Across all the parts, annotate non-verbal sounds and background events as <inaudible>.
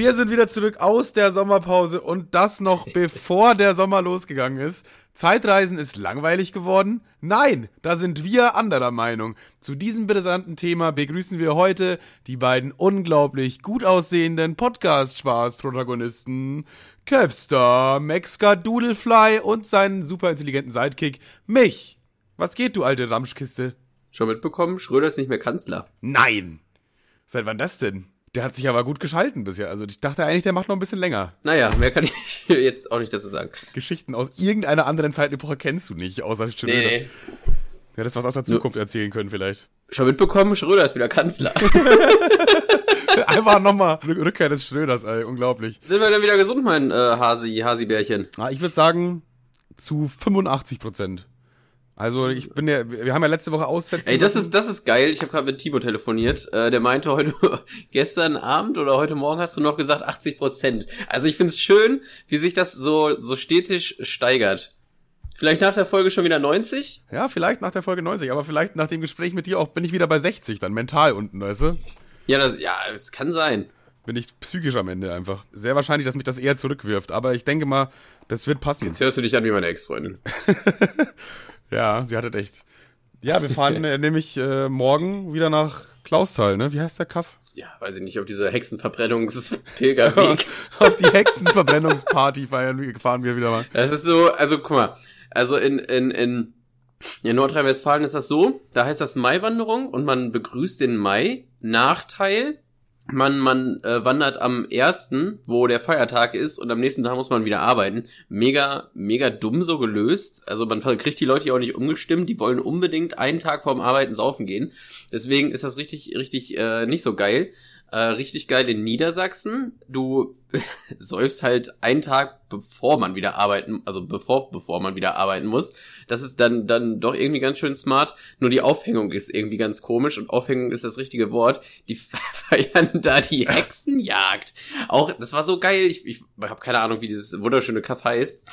Wir sind wieder zurück aus der Sommerpause und das noch <laughs> bevor der Sommer losgegangen ist. Zeitreisen ist langweilig geworden? Nein, da sind wir anderer Meinung. Zu diesem brisanten Thema begrüßen wir heute die beiden unglaublich gut aussehenden Podcast-Spaß-Protagonisten Kevstar, Mexka Doodlefly und seinen super intelligenten Sidekick, mich. Was geht, du alte Ramschkiste? Schon mitbekommen, Schröder ist nicht mehr Kanzler. Nein. Seit wann das denn? Der hat sich aber gut geschalten bisher. Also ich dachte eigentlich, der macht noch ein bisschen länger. Naja, mehr kann ich <laughs> jetzt auch nicht dazu sagen. Geschichten aus irgendeiner anderen Zeitepoche kennst du nicht, außer Schröder. Nee. Du hättest was aus der Zukunft Nur erzählen können vielleicht. Schon mitbekommen, Schröder ist wieder Kanzler. <laughs> Einfach nochmal Rückkehr des Schröders, ey, unglaublich. Sind wir dann wieder gesund, mein äh, Hasi, Hasi-Bärchen? Ah, ich würde sagen, zu 85 Prozent. Also ich bin ja, wir haben ja letzte Woche aussetzen. Ey, das ist das ist geil. Ich habe gerade mit Timo telefoniert. Äh, der meinte heute <laughs> gestern Abend oder heute Morgen hast du noch gesagt 80 Prozent. Also ich finde es schön, wie sich das so so stetig steigert. Vielleicht nach der Folge schon wieder 90? Ja, vielleicht nach der Folge 90, aber vielleicht nach dem Gespräch mit dir auch bin ich wieder bei 60 dann mental unten, weißt du? Ja, das ja, es kann sein. Bin ich psychisch am Ende einfach. Sehr wahrscheinlich, dass mich das eher zurückwirft, aber ich denke mal, das wird passen. Jetzt hörst du dich an wie meine Ex-Freundin. <laughs> Ja, sie hatte echt. Ja, wir fahren <laughs> äh, nämlich äh, morgen wieder nach Klausthal, ne? Wie heißt der Kaff? Ja, weiß ich nicht, auf diese Hexenverbrennungspilgerweg. <laughs> auf die Hexenverbrennungsparty feiern, fahren wir wieder mal. Das ist so, also guck mal, also in, in, in, in Nordrhein-Westfalen ist das so, da heißt das Maiwanderung und man begrüßt den Mai. Nachteil, man, man äh, wandert am ersten, wo der Feiertag ist, und am nächsten Tag muss man wieder arbeiten. Mega, mega dumm so gelöst. Also man kriegt die Leute ja auch nicht umgestimmt, die wollen unbedingt einen Tag vorm Arbeiten saufen gehen. Deswegen ist das richtig, richtig äh, nicht so geil. Äh, richtig geil in Niedersachsen. Du <laughs> säufst halt einen Tag bevor man wieder arbeiten, also bevor, bevor man wieder arbeiten muss. Das ist dann, dann doch irgendwie ganz schön smart. Nur die Aufhängung ist irgendwie ganz komisch und Aufhängung ist das richtige Wort. Die <laughs> feiern da die Hexenjagd. Auch, das war so geil. Ich, ich habe keine Ahnung, wie dieses wunderschöne Kaff heißt.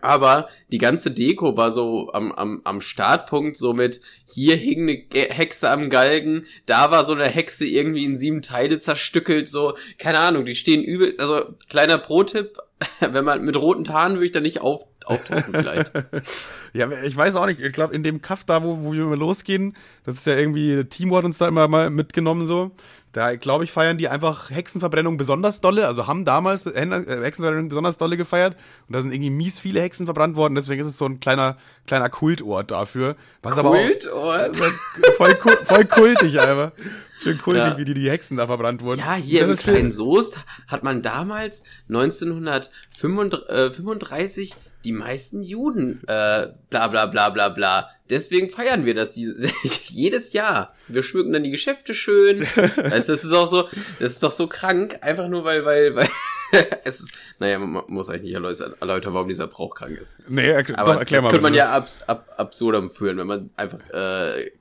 Aber die ganze Deko war so am, am, am Startpunkt so mit, hier hing eine Hexe am Galgen, da war so eine Hexe irgendwie in sieben Teile zerstückelt, so, keine Ahnung, die stehen übel, also kleiner Pro-Tipp, <laughs> wenn man mit roten Haaren würde ich da nicht auf, auftauchen vielleicht. <laughs> ja, ich weiß auch nicht, ich glaube in dem Kaff da, wo, wo wir losgehen, das ist ja irgendwie, Timo hat uns da immer mal mitgenommen so, da, glaube ich, feiern die einfach Hexenverbrennung besonders dolle. Also haben damals äh, Hexenverbrennung besonders dolle gefeiert. Und da sind irgendwie mies viele Hexen verbrannt worden. Deswegen ist es so ein kleiner, kleiner Kultort dafür. Was Kultort? Aber auch, <laughs> voll, voll kultig einfach. Schön kultig, ja. wie die, die Hexen da verbrannt wurden. Ja, hier das im kleinen Soest hat man damals 1935 die meisten Juden, äh, bla bla bla bla bla. Deswegen feiern wir das die, <laughs> jedes Jahr. Wir schmücken dann die Geschäfte schön. <laughs> also das ist auch so, das ist doch so krank, einfach nur weil, weil, weil <laughs> es ist, naja, man muss eigentlich nicht erläutern, warum dieser Brauch krank ist. Nee, erkl Aber doch, erklär das mal. Das könnte man ja abs ab absurdum führen, wenn man einfach äh,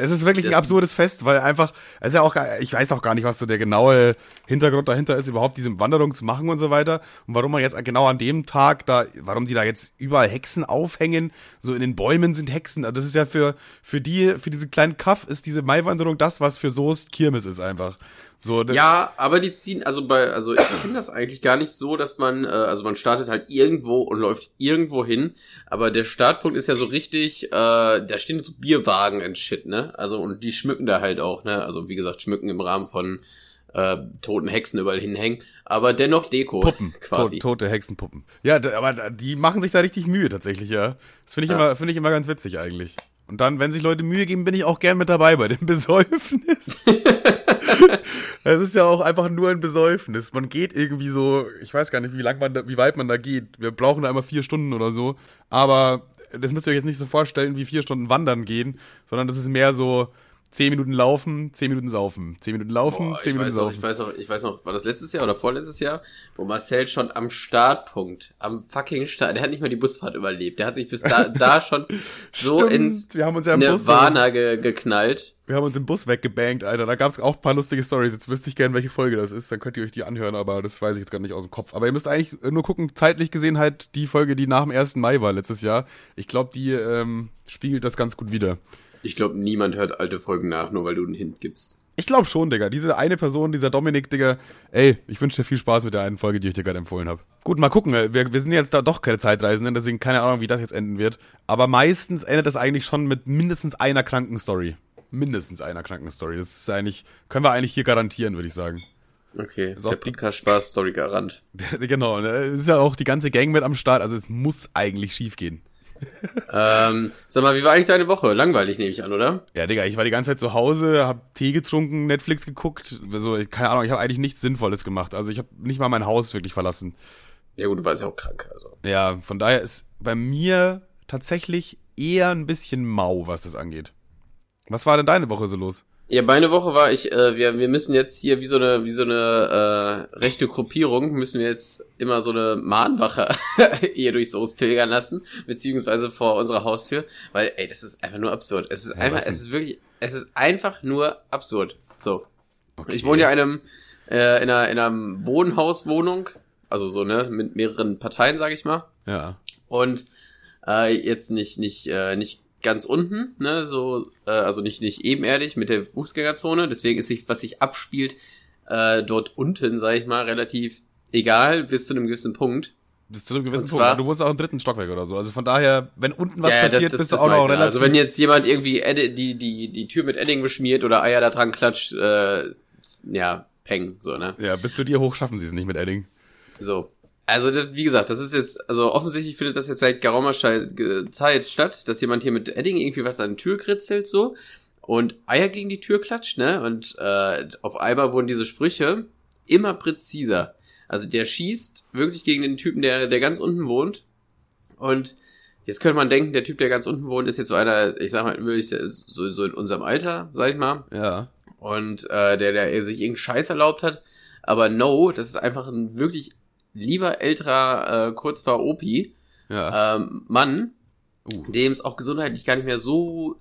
es ist wirklich ein absurdes Fest, weil einfach, es ist ja auch, ich weiß auch gar nicht, was so der genaue Hintergrund dahinter ist, überhaupt diese Wanderung zu machen und so weiter. Und warum man jetzt genau an dem Tag da, warum die da jetzt überall Hexen aufhängen, so in den Bäumen sind Hexen. Das ist ja für, für die, für diese kleinen Kaff ist diese Maiwanderung das, was für Soest Kirmes ist einfach. So, ja, aber die ziehen, also bei, also ich kenne das eigentlich gar nicht so, dass man, äh, also man startet halt irgendwo und läuft irgendwo hin, aber der Startpunkt ist ja so richtig, äh, da stehen so Bierwagen und Shit, ne? Also und die schmücken da halt auch, ne? Also wie gesagt, schmücken im Rahmen von äh, toten Hexen überall hinhängen, aber dennoch Deko Puppen, <laughs> quasi. To tote Hexenpuppen. Ja, aber die machen sich da richtig Mühe tatsächlich, ja. Das finde ich ja. immer, finde ich immer ganz witzig eigentlich. Und dann, wenn sich Leute Mühe geben, bin ich auch gern mit dabei bei dem <laughs> Besäufnis. <laughs> <laughs> Es ist ja auch einfach nur ein Besäufnis. Man geht irgendwie so, ich weiß gar nicht, wie lang man da, wie weit man da geht. Wir brauchen da immer vier Stunden oder so. Aber das müsst ihr euch jetzt nicht so vorstellen, wie vier Stunden wandern gehen, sondern das ist mehr so, 10 Minuten laufen, 10 Minuten saufen. 10 Minuten laufen, Boah, 10 Minuten saufen. Noch, ich weiß noch, ich weiß noch, war das letztes Jahr oder vorletztes Jahr, wo Marcel schon am Startpunkt, am fucking Start, der hat nicht mal die Busfahrt überlebt. Der hat sich bis da, <laughs> da schon so Stimmt, ins wir haben uns ja im Nirvana Bus, ge, geknallt. Wir haben uns im Bus weggebankt, Alter. Da gab es auch ein paar lustige Stories. Jetzt wüsste ich gerne, welche Folge das ist. Dann könnt ihr euch die anhören, aber das weiß ich jetzt gerade nicht aus dem Kopf. Aber ihr müsst eigentlich nur gucken, zeitlich gesehen halt die Folge, die nach dem 1. Mai war letztes Jahr. Ich glaube, die ähm, spiegelt das ganz gut wieder. Ich glaube, niemand hört alte Folgen nach, nur weil du einen Hint gibst. Ich glaube schon, Digga. Diese eine Person, dieser Dominik, Digga, ey, ich wünsche dir viel Spaß mit der einen Folge, die ich dir gerade empfohlen habe. Gut, mal gucken. Wir, wir sind jetzt da doch keine Zeitreisenden, deswegen keine Ahnung, wie das jetzt enden wird. Aber meistens endet das eigentlich schon mit mindestens einer kranken Story. Mindestens einer kranken Story. Das ist eigentlich, können wir eigentlich hier garantieren, würde ich sagen. Okay, ist der Podcast Spaß Story Garant. <laughs> genau, ne? es ist ja auch die ganze Gang mit am Start, also es muss eigentlich schief gehen ähm, sag mal, wie war eigentlich deine Woche? Langweilig nehme ich an, oder? Ja, Digga, ich war die ganze Zeit zu Hause, hab Tee getrunken, Netflix geguckt. Also, keine Ahnung, ich habe eigentlich nichts Sinnvolles gemacht. Also ich habe nicht mal mein Haus wirklich verlassen. Ja gut, du warst ja auch krank, also. Ja, von daher ist bei mir tatsächlich eher ein bisschen mau, was das angeht. Was war denn deine Woche so los? Ja, meine Woche war ich, äh, wir, wir müssen jetzt hier wie so eine, wie so eine äh, rechte Gruppierung, müssen wir jetzt immer so eine Mahnwache <laughs> hier durchs Soos pilgern lassen, beziehungsweise vor unserer Haustür, weil, ey, das ist einfach nur absurd. Es ist ja, einfach, es ist wirklich, es ist einfach nur absurd. So. Okay. Ich wohne ja in einem, äh, in einer, in einer Wohnhauswohnung, also so, ne, mit mehreren Parteien, sag ich mal. Ja. Und äh, jetzt nicht, nicht, äh, nicht ganz unten, ne, so, äh, also nicht, nicht ebenerdig mit der Fußgängerzone. Deswegen ist sich, was sich abspielt, äh, dort unten, sag ich mal, relativ egal, bis zu einem gewissen Punkt. Bis zu einem gewissen Punkt. Du wohnst auch im dritten Stockwerk oder so. Also von daher, wenn unten was ja, passiert, das, das, bist du auch noch relativ. Also wenn jetzt jemand irgendwie Edi die, die, die Tür mit Edding beschmiert oder Eier da dran klatscht, äh, ja, peng, so, ne? Ja, bis zu dir hoch schaffen sie es nicht mit Edding. So. Also, wie gesagt, das ist jetzt, also offensichtlich findet das jetzt seit geraumer Zeit statt, dass jemand hier mit Edding irgendwie was an die Tür kritzelt, so, und Eier gegen die Tür klatscht, ne, und äh, auf einmal wurden diese Sprüche immer präziser. Also der schießt wirklich gegen den Typen, der, der ganz unten wohnt, und jetzt könnte man denken, der Typ, der ganz unten wohnt, ist jetzt so einer, ich sag mal, wirklich so, so in unserem Alter, sag ich mal. Ja. Und äh, der, der sich irgendeinen Scheiß erlaubt hat. Aber no, das ist einfach ein wirklich lieber älterer, äh, kurz vor Opi, ja. ähm, Mann, uh. dem es auch gesundheitlich gar nicht mehr so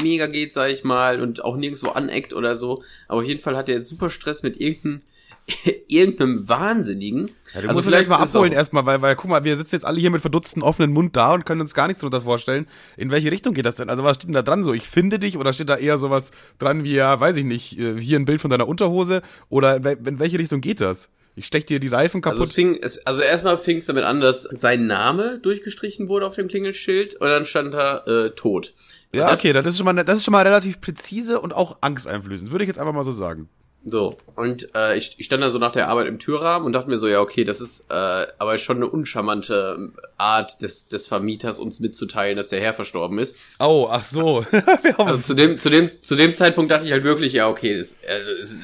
mega geht, sag ich mal, und auch nirgendwo aneckt oder so. Aber auf jeden Fall hat er jetzt super Stress mit irgendeinem <laughs> irgendeinem Wahnsinnigen. Ja, du also musst vielleicht mal abholen erstmal, weil, weil, guck mal, wir sitzen jetzt alle hier mit verdutzten offenen Mund da und können uns gar nichts darunter vorstellen. In welche Richtung geht das denn? Also was steht denn da dran so? Ich finde dich oder steht da eher sowas dran wie, ja, weiß ich nicht, äh, hier ein Bild von deiner Unterhose oder in welche Richtung geht das? Ich stech dir die Reifen kaputt. Also, es fing, es, also erstmal fing es damit an, dass sein Name durchgestrichen wurde auf dem Klingelschild und dann stand da äh, tot. Ja, das, okay, das ist, schon mal, das ist schon mal relativ präzise und auch angsteinflößend, würde ich jetzt einfach mal so sagen. So, und äh, ich, ich stand da so nach der Arbeit im Türrahmen und dachte mir so, ja, okay, das ist äh, aber schon eine uncharmante Art des, des Vermieters, uns mitzuteilen, dass der Herr verstorben ist. Oh, ach so. <laughs> also zu dem, zu, dem, zu dem Zeitpunkt dachte ich halt wirklich, ja, okay, das, äh, das ist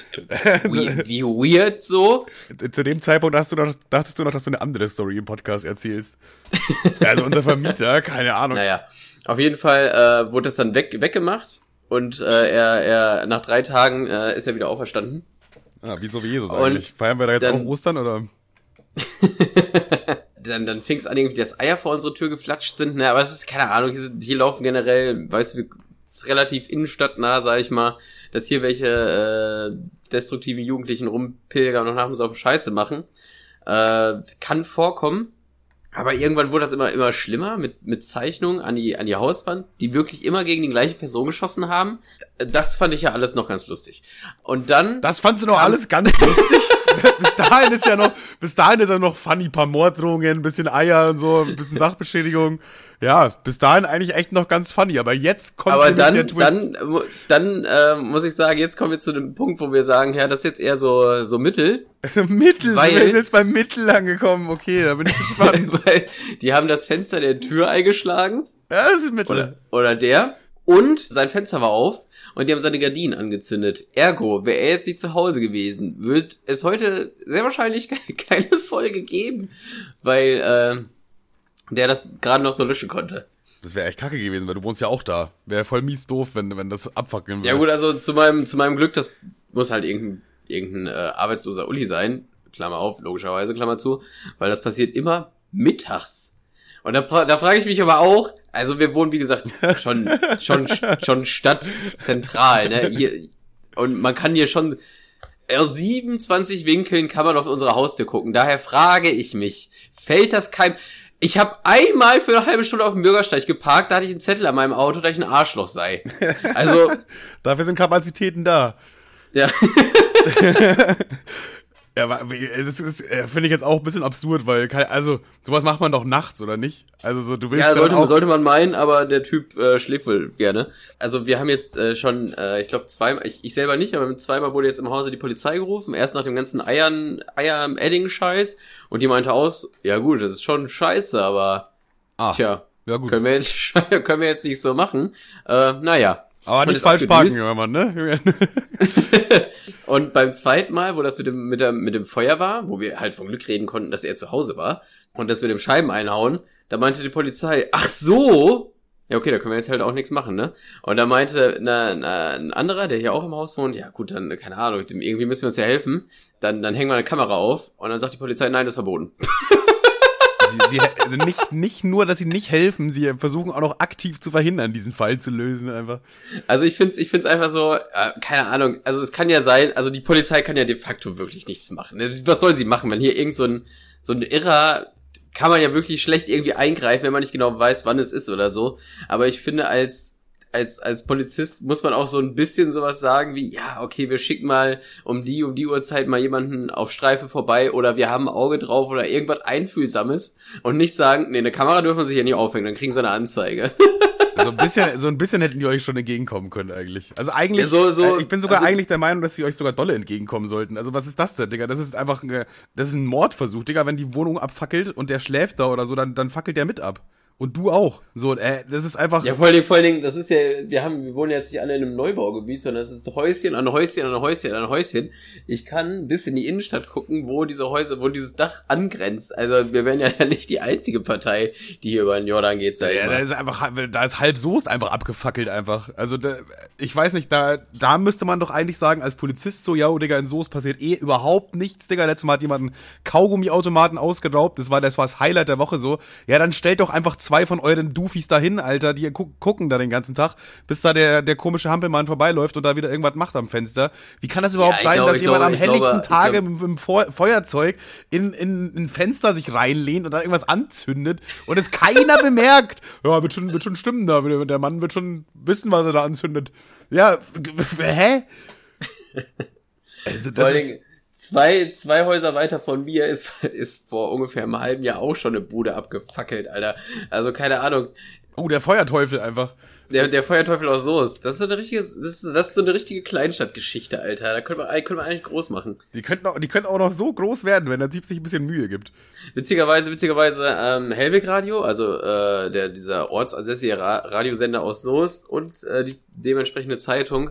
<laughs> wie, wie weird so. Zu dem Zeitpunkt hast du noch, dachtest du noch, dass du eine andere Story im Podcast erzählst. also unser Vermieter, keine Ahnung. <laughs> Naja, auf jeden Fall äh, wurde das dann weg, weggemacht und äh, er, er nach drei Tagen äh, ist er wieder auferstanden. Ah, wie so wie Jesus und eigentlich. Feiern wir da jetzt dann, auch Ostern oder? <laughs> dann dann fing es an, irgendwie, dass Eier vor unsere Tür geflatscht sind. Ne, aber es ist keine Ahnung. Hier, hier laufen generell, weißt du, ist relativ innenstadtnah, sag ich mal, dass hier welche äh, destruktiven Jugendlichen rumpilgern und nachmittags auf Scheiße machen. Äh, kann vorkommen. Aber irgendwann wurde das immer, immer schlimmer mit, mit Zeichnungen an die, an die Hauswand, die wirklich immer gegen die gleiche Person geschossen haben. Das fand ich ja alles noch ganz lustig. Und dann. Das fandst du noch alles ganz lustig? <laughs> bis dahin ist ja noch, bis dahin ist ja noch funny, paar Morddrohungen, ein bisschen Eier und so, ein bisschen <laughs> Sachbeschädigung. Ja, bis dahin eigentlich echt noch ganz funny, aber jetzt kommt aber dann, der Twist. Dann, dann äh, muss ich sagen, jetzt kommen wir zu dem Punkt, wo wir sagen, ja, das ist jetzt eher so, so Mittel. <laughs> Mittel, weil, wir sind jetzt beim Mittel angekommen, okay, da bin ich <laughs> gespannt. weil die haben das Fenster der Tür eingeschlagen. Ja, das ist Mittel. Oder, oder der. Und sein Fenster war auf und die haben seine Gardinen angezündet. Ergo, wäre er jetzt nicht zu Hause gewesen, wird es heute sehr wahrscheinlich <laughs> keine Folge geben, weil äh, der das gerade noch so löschen konnte. Das wäre echt kacke gewesen, weil du wohnst ja auch da. Wäre voll mies doof, wenn, wenn das abfackeln würde. Ja gut, also zu meinem, zu meinem Glück, das muss halt irgendein, irgendein äh, arbeitsloser Uli sein. Klammer auf, logischerweise, Klammer zu. Weil das passiert immer mittags. Und da, da frage ich mich aber auch, also wir wohnen, wie gesagt, schon, schon, schon stadtzentral, ne? Hier, und man kann hier schon, aus 27 Winkeln kann man auf unsere Haustür gucken. Daher frage ich mich, fällt das kein, ich habe einmal für eine halbe Stunde auf dem Bürgersteig geparkt, da hatte ich einen Zettel an meinem Auto, dass ich ein Arschloch sei. Also. <laughs> Dafür sind Kapazitäten da. Ja. <laughs> <laughs> Ja, das ist, äh, finde ich jetzt auch ein bisschen absurd, weil, also, sowas macht man doch nachts, oder nicht? Also, so, du willst ja, sollte, sollte man meinen, aber der Typ äh, schläft wohl gerne. Also, wir haben jetzt äh, schon, äh, ich glaube, zweimal, ich, ich selber nicht, aber zweimal wurde jetzt im Hause die Polizei gerufen. Erst nach dem ganzen Eiern, Eier-Edding-Scheiß. Und die meinte aus, ja gut, das ist schon scheiße, aber, ah, tja, ja, gut. können wir jetzt, <laughs> können wir jetzt nicht so machen. Äh, naja. Aber nicht falsch parken, Mann, ne? <laughs> <laughs> und beim zweiten Mal, wo das mit dem, mit, der, mit dem Feuer war, wo wir halt vom Glück reden konnten, dass er zu Hause war, und das mit dem Scheiben einhauen, da meinte die Polizei, ach so, ja, okay, da können wir jetzt halt auch nichts machen, ne? Und da meinte na, na, ein anderer, der hier auch im Haus wohnt, ja gut, dann, keine Ahnung, irgendwie müssen wir uns ja helfen. Dann, dann hängen wir eine Kamera auf und dann sagt die Polizei, nein, das ist verboten. <laughs> die, also nicht, nicht nur, dass sie nicht helfen, sie versuchen auch noch aktiv zu verhindern, diesen Fall zu lösen einfach. Also ich finde es ich find's einfach so, äh, keine Ahnung, also es kann ja sein, also die Polizei kann ja de facto wirklich nichts machen. Was soll sie machen, wenn hier irgend so ein, so ein Irrer kann man ja wirklich schlecht irgendwie eingreifen, wenn man nicht genau weiß, wann es ist oder so. Aber ich finde, als als, als Polizist muss man auch so ein bisschen sowas sagen wie, ja, okay, wir schicken mal um die, um die Uhrzeit mal jemanden auf Streife vorbei oder wir haben ein Auge drauf oder irgendwas Einfühlsames und nicht sagen, nee, eine Kamera dürfen sich ja nicht aufhängen, dann kriegen sie eine Anzeige. <laughs> So ein bisschen, so ein bisschen hätten die euch schon entgegenkommen können eigentlich. Also eigentlich, ja, so, so, äh, ich bin sogar also, eigentlich der Meinung, dass sie euch sogar dolle entgegenkommen sollten. Also was ist das denn, Digga? Das ist einfach, ein, das ist ein Mordversuch, Digga. Wenn die Wohnung abfackelt und der schläft da oder so, dann, dann fackelt der mit ab. Und du auch. So, äh, das ist einfach. Ja, vor allen Dingen, vor allen Dingen, das ist ja, wir haben, wir wohnen jetzt nicht alle in einem Neubaugebiet, sondern es ist Häuschen an Häuschen an Häuschen an Häuschen. Ich kann bis in die Innenstadt gucken, wo diese Häuser, wo dieses Dach angrenzt. Also wir wären ja <laughs> nicht die einzige Partei, die hier über den Jordan geht, sag ja, mal. Da ist einfach, da ist halb Soest einfach abgefackelt einfach. Also da, ich weiß nicht, da, da müsste man doch eigentlich sagen, als Polizist so, ja, Digga, in Soest passiert eh überhaupt nichts, Digga. Letztes Mal hat jemand einen Kaugummiautomaten ausgeraubt. Das war, das war das Highlight der Woche so. Ja, dann stellt doch einfach zwei von euren Du Profis dahin, Alter, die gu gucken da den ganzen Tag, bis da der, der komische Hampelmann vorbeiläuft und da wieder irgendwas macht am Fenster. Wie kann das überhaupt ja, sein, glaube, dass jemand glaube, am helllichten glaube, Tage mit dem Feuerzeug in, in ein Fenster sich reinlehnt und da irgendwas anzündet und es keiner <laughs> bemerkt? Ja, wird schon, wird schon stimmen da. Der Mann wird schon wissen, was er da anzündet. Ja, <laughs> hä? <laughs> Also das ist zwei, zwei Häuser weiter von mir ist, <laughs> ist vor ungefähr einem halben Jahr auch schon eine Bude abgefackelt, Alter. Also keine Ahnung. Oh, der Feuerteufel einfach. Der, der Feuerteufel aus Soest. Das ist so eine richtige, das ist, das ist so eine richtige Kleinstadtgeschichte, Alter. Da könnte man, könnte man eigentlich groß machen. Die könnten auch, die könnten auch noch so groß werden, wenn der Typ sich ein bisschen Mühe gibt. Witzigerweise, witzigerweise, ähm, Helwig Radio, also äh, der, dieser ortsansässige Ra Radiosender aus Soest und äh, die dementsprechende Zeitung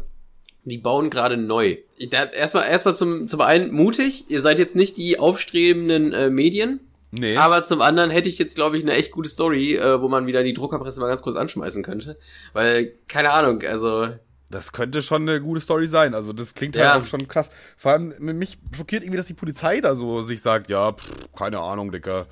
die bauen gerade neu. Erstmal, erstmal zum, zum einen mutig. Ihr seid jetzt nicht die aufstrebenden äh, Medien. Nee. Aber zum anderen hätte ich jetzt, glaube ich, eine echt gute Story, äh, wo man wieder die Druckerpresse mal ganz kurz anschmeißen könnte. Weil, keine Ahnung, also. Das könnte schon eine gute Story sein. Also, das klingt ja. halt auch schon krass. Vor allem, mich schockiert irgendwie, dass die Polizei da so sich sagt, ja, pff, keine Ahnung, Dicker.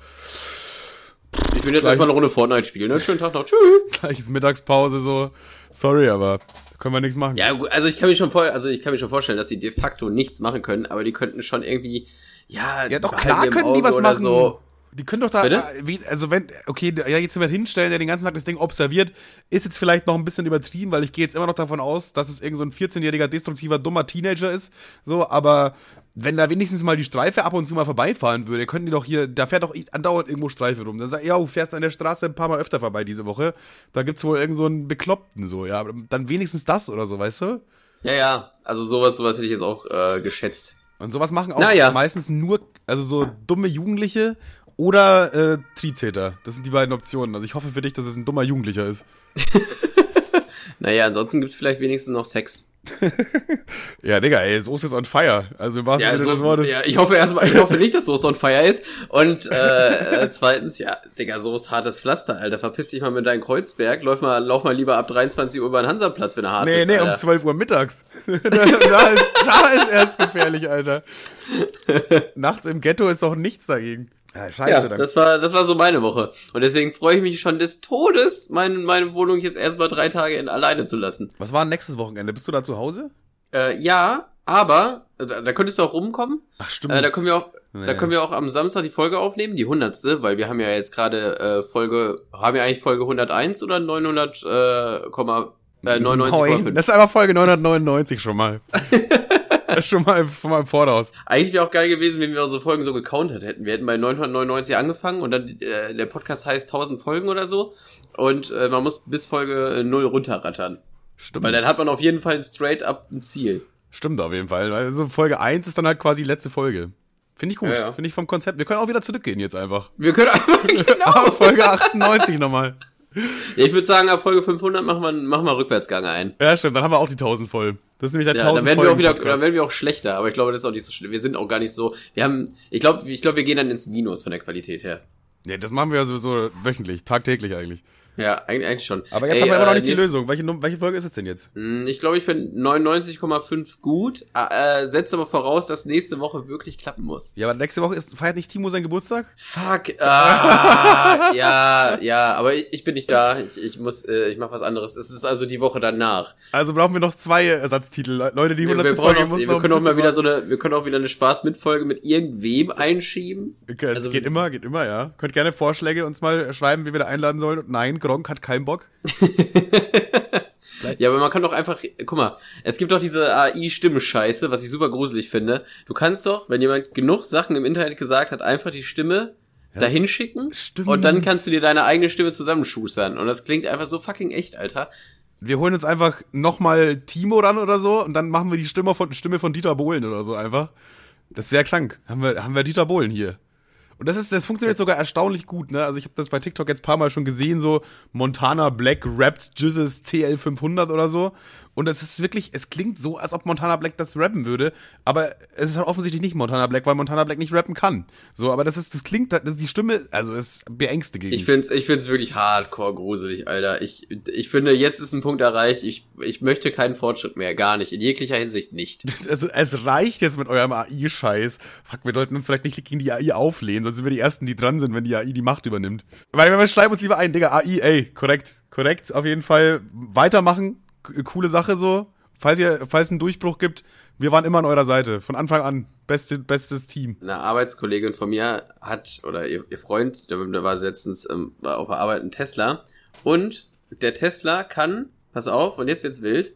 Ich will jetzt Gleich, erstmal eine Runde Fortnite spielen, ne? Schönen Tag noch. Tschüss. <laughs> Gleiches Mittagspause so. Sorry, aber können wir nichts machen. Ja, gut, also ich kann mir schon vor, also ich kann mir schon vorstellen, dass sie de facto nichts machen können, aber die könnten schon irgendwie, ja, ja doch klar können die was machen. So. Die können doch da, Bitte? wie, also wenn, okay, ja, jetzt jemand hinstellen, der den ganzen Tag das Ding observiert, ist jetzt vielleicht noch ein bisschen übertrieben, weil ich gehe jetzt immer noch davon aus, dass es irgend so ein 14-jähriger destruktiver, dummer Teenager ist, so, aber wenn da wenigstens mal die Streife ab und zu mal vorbeifahren würde, könnten die doch hier, da fährt doch andauernd irgendwo Streife rum. Dann sagt, ja, du fährst an der Straße ein paar Mal öfter vorbei diese Woche. Da gibt's wohl irgend so einen Bekloppten so, ja. Dann wenigstens das oder so, weißt du? Ja, ja, also sowas, sowas hätte ich jetzt auch äh, geschätzt. Und sowas machen auch naja. meistens nur, also so dumme Jugendliche oder äh, Triebtäter. Das sind die beiden Optionen. Also ich hoffe für dich, dass es ein dummer Jugendlicher ist. <laughs> naja, ansonsten gibt's vielleicht wenigstens noch Sex. <laughs> ja, Digga, ey, Soße ist on fire. Also im wahrsten ja, Sinne des Wortes. Ja, ich hoffe erstmal, ich hoffe nicht, dass Soße on fire ist. Und äh, äh, zweitens, ja, Digga, Soße hartes Pflaster, Alter. Verpiss dich mal mit deinem Kreuzberg. Lauf mal, lauf mal lieber ab 23 Uhr über den Hansaplatz, wenn er hart nee, ist. Nee, nee, um 12 Uhr mittags. <laughs> da, da, ist, da ist erst gefährlich, Alter. Nachts im Ghetto ist doch nichts dagegen. Ja, scheiße. Ja, dann. das war, das war so meine Woche. Und deswegen freue ich mich schon des Todes, meine, meine Wohnung jetzt erstmal drei Tage in, alleine zu lassen. Was war nächstes Wochenende? Bist du da zu Hause? Äh, ja, aber, äh, da, da könntest du auch rumkommen. Ach, stimmt. Äh, da können wir auch, nee. da können wir auch am Samstag die Folge aufnehmen, die hundertste, weil wir haben ja jetzt gerade äh, Folge, haben wir eigentlich Folge 101 oder 900, äh, Komma, äh, 99, Das ist einfach Folge 999 schon mal. <laughs> <laughs> schon mal, schon mal im Voraus. Eigentlich wäre auch geil gewesen, wenn wir unsere Folgen so gecountet hätten. Wir hätten bei 999 angefangen und dann äh, der Podcast heißt 1000 Folgen oder so und äh, man muss bis Folge 0 runterrattern. Stimmt. Weil dann hat man auf jeden Fall straight up ein Ziel. Stimmt auf jeden Fall. Also Folge 1 ist dann halt quasi die letzte Folge. Finde ich gut. Ja, ja. Finde ich vom Konzept. Wir können auch wieder zurückgehen jetzt einfach. Wir können <laughs> einfach, genau. Folge 98 nochmal. Ja, ich würde sagen, ab Folge 500 machen wir, machen wir Rückwärtsgang ein. Ja, stimmt. Dann haben wir auch die 1000 voll. Das ist nämlich der Ja, 1000 dann werden wir auch wieder, dann werden wir auch schlechter, aber ich glaube, das ist auch nicht so schlimm. Wir sind auch gar nicht so, wir haben, ich glaube, ich glaube, wir gehen dann ins Minus von der Qualität her. Nee, das machen wir ja sowieso wöchentlich, tagtäglich eigentlich. Ja, eigentlich, schon. Aber jetzt Ey, haben wir immer noch äh, nicht die Lösung. Welche, welche Folge ist es denn jetzt? Hm, Ich glaube, ich finde 99,5 gut, äh, äh, setzt aber voraus, dass nächste Woche wirklich klappen muss. Ja, aber nächste Woche ist, feiert nicht Timo seinen Geburtstag? Fuck, ah, <laughs> ja, ja, aber ich, ich bin nicht da. Ich, ich muss, äh, ich mache was anderes. Es ist also die Woche danach. Also brauchen wir noch zwei Ersatztitel. Le- Leute, die Wir, 100. wir, Folge auch, muss wir noch können auch mal wieder so eine, wir können auch wieder eine Spaß-Mitfolge mit irgendwem einschieben. Okay, es Also- geht immer, geht immer, ja. Könnt gerne Vorschläge uns mal schreiben, wie wir da einladen sollen. Und nein, Gronk hat keinen Bock. <laughs> Ja, aber man kann doch einfach, guck mal, es gibt doch diese AI-Stimme-Scheiße, was ich super gruselig finde. Du kannst doch, wenn jemand genug Sachen im Internet gesagt hat, einfach die Stimme dahin schicken Stimmt. und dann kannst du dir deine eigene Stimme zusammenschustern. Und das klingt einfach so fucking echt, Alter. Wir holen uns einfach nochmal Timo ran oder so und dann machen wir die Stimme von, Stimme von Dieter Bohlen oder so einfach. Das wäre krank. Haben wir, haben wir Dieter Bohlen hier. Und das ist, das funktioniert sogar erstaunlich gut, ne? Also ich habe das bei TikTok jetzt paar Mal schon gesehen, so Montana Black rappt Jizzes CL500 oder so. Und es ist wirklich, es klingt so, als ob Montana Black das rappen würde, aber es ist halt offensichtlich nicht Montana Black, weil Montana Black nicht rappen kann. So, aber das ist, das klingt, das ist die Stimme, also es ist beängstigend. Ich find's, ich find's wirklich hardcore gruselig, Alter. Ich, ich finde, jetzt ist ein Punkt erreicht. Ich, ich möchte keinen Fortschritt mehr. Gar nicht. In jeglicher Hinsicht nicht. <laughs> Es, es reicht jetzt mit eurem AI-Scheiß. Fuck, wir sollten uns vielleicht nicht gegen die AI auflehnen, sonst sind wir die Ersten, die dran sind, wenn die AI die Macht übernimmt. Weil wir schreiben uns lieber ein, Digga, AI, ey, korrekt, korrekt, auf jeden Fall weitermachen. Coole Sache so. Falls ihr, falls es einen Durchbruch gibt, wir waren immer an eurer Seite. Von Anfang an. Beste, bestes Team. Eine Arbeitskollegin von mir hat, oder ihr, ihr Freund, der, der war letztens ähm, war auf der Arbeit ein Tesla. Und der Tesla kann, pass auf, und jetzt wird's wild,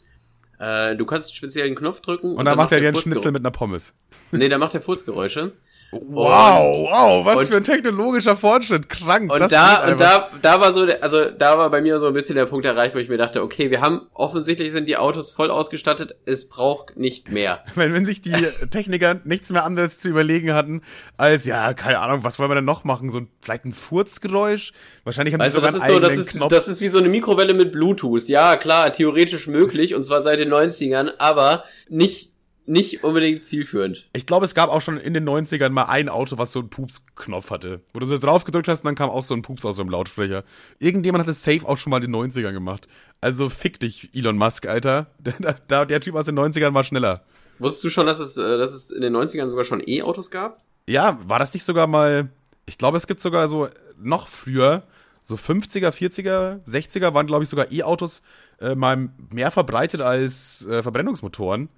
äh, du kannst einen speziellen Knopf drücken. Und, dann macht er dir einen. Schnitzel mit einer Pommes. Nee, dann macht er Furzgeräusche. Wow, wow, was und- für ein technologischer Fortschritt. Krank. Und das da, und da, da war so, also da war bei mir so ein bisschen der Punkt erreicht, wo ich mir dachte, okay, wir haben, offensichtlich sind die Autos voll ausgestattet, es braucht nicht mehr. <laughs> Wenn, wenn sich die Techniker nichts mehr anderes zu überlegen hatten, als, ja, keine Ahnung, was wollen wir denn noch machen? So ein, vielleicht ein Furzgeräusch? Wahrscheinlich haben Weißt die sogar das ist so, das ist, Knopf. das ist wie so eine Mikrowelle mit Bluetooth. Ja, klar, theoretisch möglich, und zwar seit den 90ern, aber nicht, nicht unbedingt zielführend. ich glaube, es gab auch schon in den 90ern mal ein Auto, was so einen Pups-Knopf hatte. Wo du so drauf gedrückt hast und dann kam auch so ein Pups aus so einem Lautsprecher. Irgendjemand hat es safe auch schon mal in den 90ern gemacht. Also fick dich, Elon Musk, Alter. <laughs> Der, der, der Typ aus den 90ern war schneller. Wusstest du schon, dass es, äh, dass es in den 90ern sogar schon E-Autos gab? Ja, war das nicht sogar mal. Ich glaube, es gibt sogar so noch früher, so 50er, 40er, 60er waren, glaube ich, sogar E-Autos äh, mal mehr verbreitet als äh, Verbrennungsmotoren.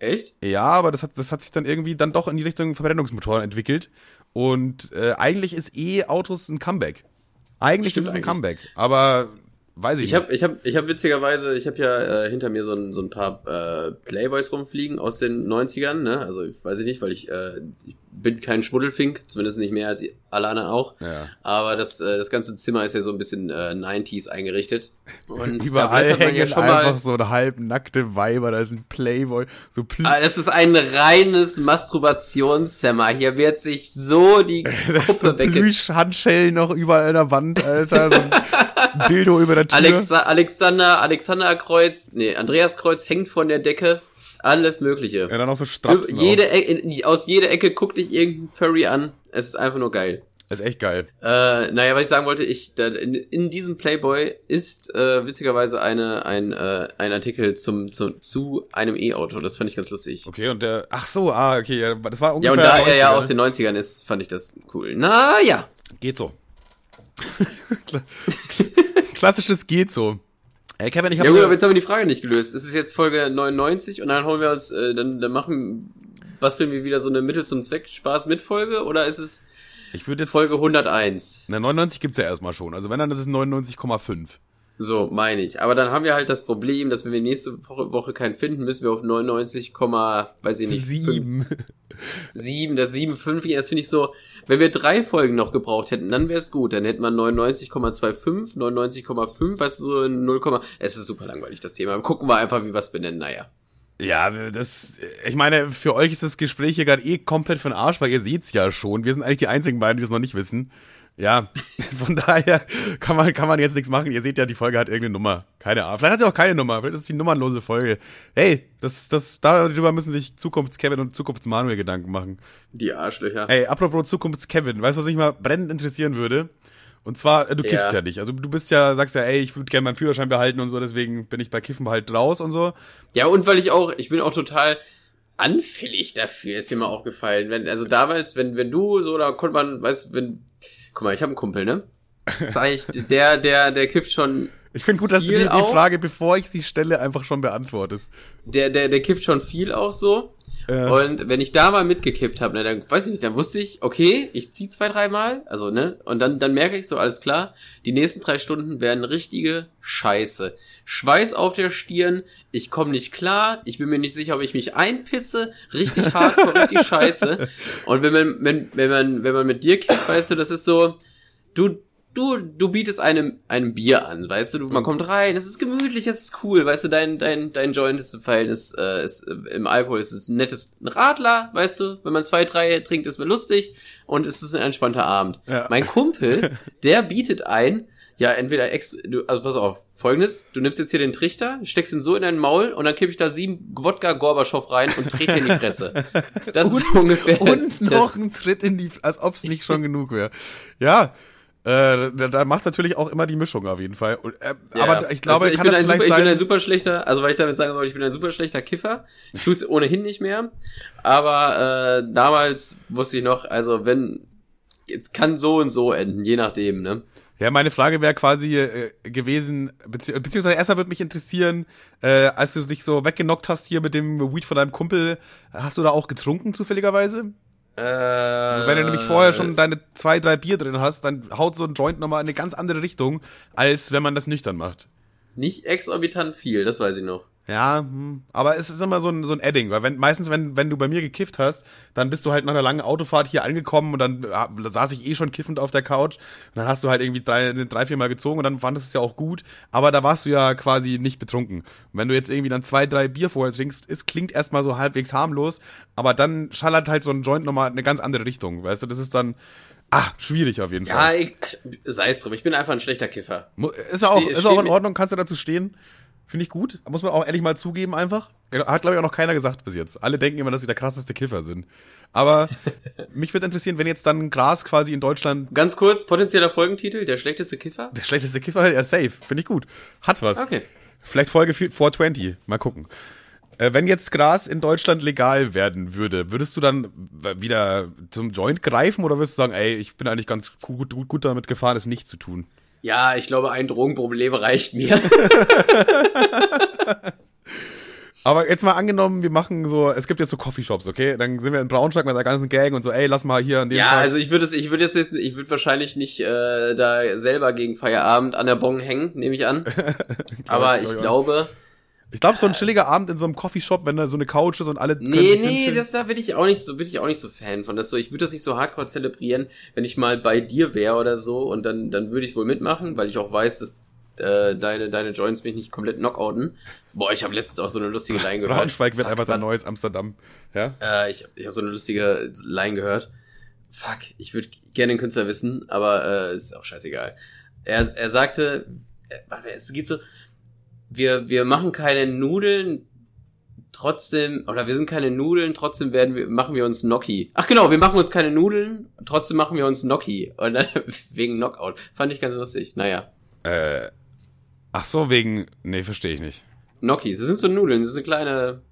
Echt? Ja, aber das hat, das hat sich dann irgendwie dann doch in die Richtung Verbrennungsmotoren entwickelt. Und äh, eigentlich ist E-Autos ein Comeback. Eigentlich Stimmt ist es ein eigentlich. Comeback. Aber weiß ich, Ich habe ich hab, ich hab witzigerweise, ich habe ja äh, hinter mir so ein, so ein paar äh, Playboys rumfliegen aus den 90ern, ne? Also ich weiß ich nicht, weil ich, äh, ich bin kein Schmuddelfink, zumindest nicht mehr als alle anderen auch. Ja. Aber das, äh, das ganze Zimmer ist ja so ein bisschen äh, 90s eingerichtet. Und <laughs> Überall blättert man hängen einfach so eine halbnackte Weiber, da ist ein Playboy, so Pl Ah, Das ist ein reines Masturbationszimmer. Hier wird sich so die <laughs> Kuppe wegge... Plüsch-Handschellen noch überall an der Wand, Alter. So ein <laughs> Dildo über der Tür. Alexa Alexander, Alexander Kreuz, nee, Andreas Kreuz hängt von der Decke. Alles Mögliche. ja, dann auch so Strapsen. Jede auch. In- aus jeder Ecke guckt dich irgendein Furry an. Es ist einfach nur geil. ist echt geil. Äh, naja, was ich sagen wollte, ich, da, in, in diesem Playboy ist äh, witzigerweise eine, ein, äh, ein Artikel zum, zum, zu einem E-Auto. Das fand ich ganz lustig. Okay, und der. Ach so, ah, okay, ja, das war Ja, ungefähr. und da er ja 90er, aus den 90ern ist, fand ich das cool. Naja. Geht so. <laughs> <laughs> Klassisches geht so. Ey, Kevin, ich Ja habe. gut, aber jetzt haben wir die Frage nicht gelöst. Es ist jetzt Folge 99 und dann holen wir uns, äh, dann, dann machen, basteln wir wieder so eine Mittel zum Zweck Spaß mit Folge oder ist es ich würde jetzt. Folge 101? Na, 99 gibt's ja erstmal schon. Also wenn, dann ist es 99,5. So, meine ich. Aber dann haben wir halt das Problem, dass wenn wir nächste Woche, Woche keinen finden, müssen wir auf 99, weiß ich nicht. Sieben. 7, das 7,5, das finde ich so, wenn wir drei Folgen noch gebraucht hätten, dann wäre es gut. Dann hätte man 99,25, 99,5, weißt du, so 0, es ist super langweilig, das Thema. Gucken wir einfach, wie wir es benennen, naja. Ja, das, ich meine, für euch ist das Gespräch hier gerade eh komplett von Arsch, weil ihr seht's ja schon. Wir sind eigentlich die einzigen beiden, die es noch nicht wissen. Ja, <laughs> von daher kann man, kann man jetzt nichts machen. Ihr seht ja, die Folge hat irgendeine Nummer. Keine Ahnung. Vielleicht hat sie auch keine Nummer. Vielleicht ist es die nummernlose Folge. Hey, das, das, darüber müssen sich Zukunfts-Kevin und Zukunfts-Manuel Gedanken machen. Die Arschlöcher. Hey, apropos Zukunfts-Kevin. Weißt du, was mich mal brennend interessieren würde? Und zwar, du kiffst ja. ja nicht. Also du bist ja, sagst ja, ey, ich würde gerne meinen Führerschein behalten und so, deswegen bin ich bei Kiffen halt raus und so. Ja, und weil ich auch, ich bin auch total anfällig dafür, ist mir mal aufgefallen. Wenn, also damals, wenn, wenn du so, da konnte man, weißt wenn Guck mal, ich habe einen Kumpel, ne? Das ist eigentlich der, der, der kifft schon. Ich finde gut, dass du die, die Frage, bevor ich sie stelle, einfach schon beantwortest. Der, der, der kifft schon viel auch so. Ja. Und wenn ich da mal mitgekifft habe, ne, dann weiß ich nicht, dann wusste ich, okay, ich zieh zwei, dreimal, also ne, und dann, dann merke ich so, alles klar, die nächsten drei Stunden werden richtige Scheiße. Schweiß auf der Stirn, ich komme nicht klar, ich bin mir nicht sicher, ob ich mich einpisse, richtig <laughs> hart, richtig scheiße. Und wenn man, wenn, wenn man, wenn man mit dir kifft, weißt du, das ist so, du, du, du bietest einem, einem Bier an, weißt du, du, man kommt rein, es ist gemütlich, es ist cool, weißt du, dein, dein, dein Joint ist im Verhältnis, äh, ist, äh, im Alkohol ist es ein nettes Radler, weißt du, wenn man zwei, drei trinkt, ist man lustig und es ist ein entspannter Abend. Ja. Mein Kumpel, <laughs> der bietet ein, ja, entweder ex, du, also pass auf, folgendes, du nimmst jetzt hier den Trichter, steckst ihn so in dein Maul und dann kipp ich da sieben Wodka Gorbatschow rein und trete in die Fresse. <laughs> Das und, ist ungefähr. Und noch ein Tritt in die, als ob es nicht schon genug wäre. Ja, äh, da, da macht natürlich auch immer die Mischung auf jeden Fall. Äh, ja, aber ich glaube, also ich, bin ein super, ich bin ein super schlechter, also weil ich damit sagen wollte, ich bin ein super schlechter Kiffer. Ich tue es ohnehin nicht mehr. Aber äh, damals wusste ich noch, also wenn, es kann so und so enden, je nachdem, ne? Ja, meine Frage wäre quasi äh, gewesen, bezieh beziehungsweise erstmal würde mich interessieren, äh, als du dich so weggenockt hast hier mit dem Weed von deinem Kumpel, hast du da auch getrunken zufälligerweise? Äh, also wenn du nämlich vorher schon deine zwei, drei Bier drin hast, dann haut so ein Joint nochmal in eine ganz andere Richtung, als wenn man das nüchtern macht. Nicht exorbitant viel, das weiß ich noch. Ja, hm. aber es ist immer so ein, so ein Adding, weil wenn, meistens, wenn, wenn du bei mir gekifft hast, dann bist du halt nach einer langen Autofahrt hier angekommen und dann äh, saß ich eh schon kiffend auf der Couch. Und dann hast du halt irgendwie drei, drei vier Mal gezogen und dann fandest du es ja auch gut, aber da warst du ja quasi nicht betrunken. Und wenn du jetzt irgendwie dann zwei, drei Bier vorher trinkst, es klingt erstmal so halbwegs harmlos, aber dann schallert halt so ein Joint nochmal eine ganz andere Richtung, weißt du, das ist dann, Ah, schwierig auf jeden ja, Fall. Ja, sei es drum. Ich bin einfach ein schlechter Kiffer. Ist ja auch, ist auch in Ordnung, kannst du dazu stehen. Finde ich gut. Muss man auch ehrlich mal zugeben einfach. Hat, glaube ich, auch noch keiner gesagt bis jetzt. Alle denken immer, dass sie der krasseste Kiffer sind. Aber <laughs> mich würde interessieren, wenn jetzt dann Gras quasi in Deutschland. Ganz kurz, potenzieller Folgentitel, der schlechteste Kiffer? Der schlechteste Kiffer, ja, safe. Finde ich gut. Hat was. Okay. Vielleicht Folge 420. Mal gucken. Äh, wenn jetzt Gras in Deutschland legal werden würde, würdest du dann wieder zum Joint greifen oder würdest du sagen, ey, ich bin eigentlich ganz gut, gut, gut damit gefahren, es nicht zu tun? Ja, ich glaube, ein Drogenproblem reicht mir. <laughs> Aber jetzt mal angenommen, wir machen so, es gibt jetzt so Coffeeshops, okay? Dann sind wir in Braunschweig mit der ganzen Gang und so, ey, lass mal hier an dem Ja, Tag. also ich würde es, ich würde jetzt, ich würde wahrscheinlich nicht äh, da selber gegen Feierabend an der Bon hängen, nehme ich an. <laughs> Aber ich glaube, ich glaube, so ein chilliger Abend in so einem Coffeeshop, wenn da so eine Couch ist und alle. Nee, nee, das da bin ich auch nicht so, bin ich auch nicht so Fan von. Das so, ich würde das nicht so hardcore zelebrieren, wenn ich mal bei dir wäre oder so und dann, dann würde ich wohl mitmachen, weil ich auch weiß, dass äh, deine, deine Joints mich nicht komplett knockouten. Boah, ich habe letztens auch so eine lustige <laughs> Line gehört. Braunschweig wird Fuck, einfach dein neues Amsterdam. Ja? Äh, ich ich habe so eine lustige Line gehört. Fuck, ich würde gerne den Künstler wissen, aber äh, ist auch scheißegal. Er, er sagte, äh, es geht so, wir, wir machen keine Nudeln, trotzdem, oder wir sind keine Nudeln, trotzdem werden wir, machen wir uns Gnocchi. Ach genau, wir machen uns keine Nudeln, trotzdem machen wir uns Gnocchi. Und dann, <laughs> wegen Knockout. Fand ich ganz lustig. Naja. Äh, ach so, wegen, nee, verstehe ich nicht. Gnocchis, das sind so Nudeln, das sind kleine.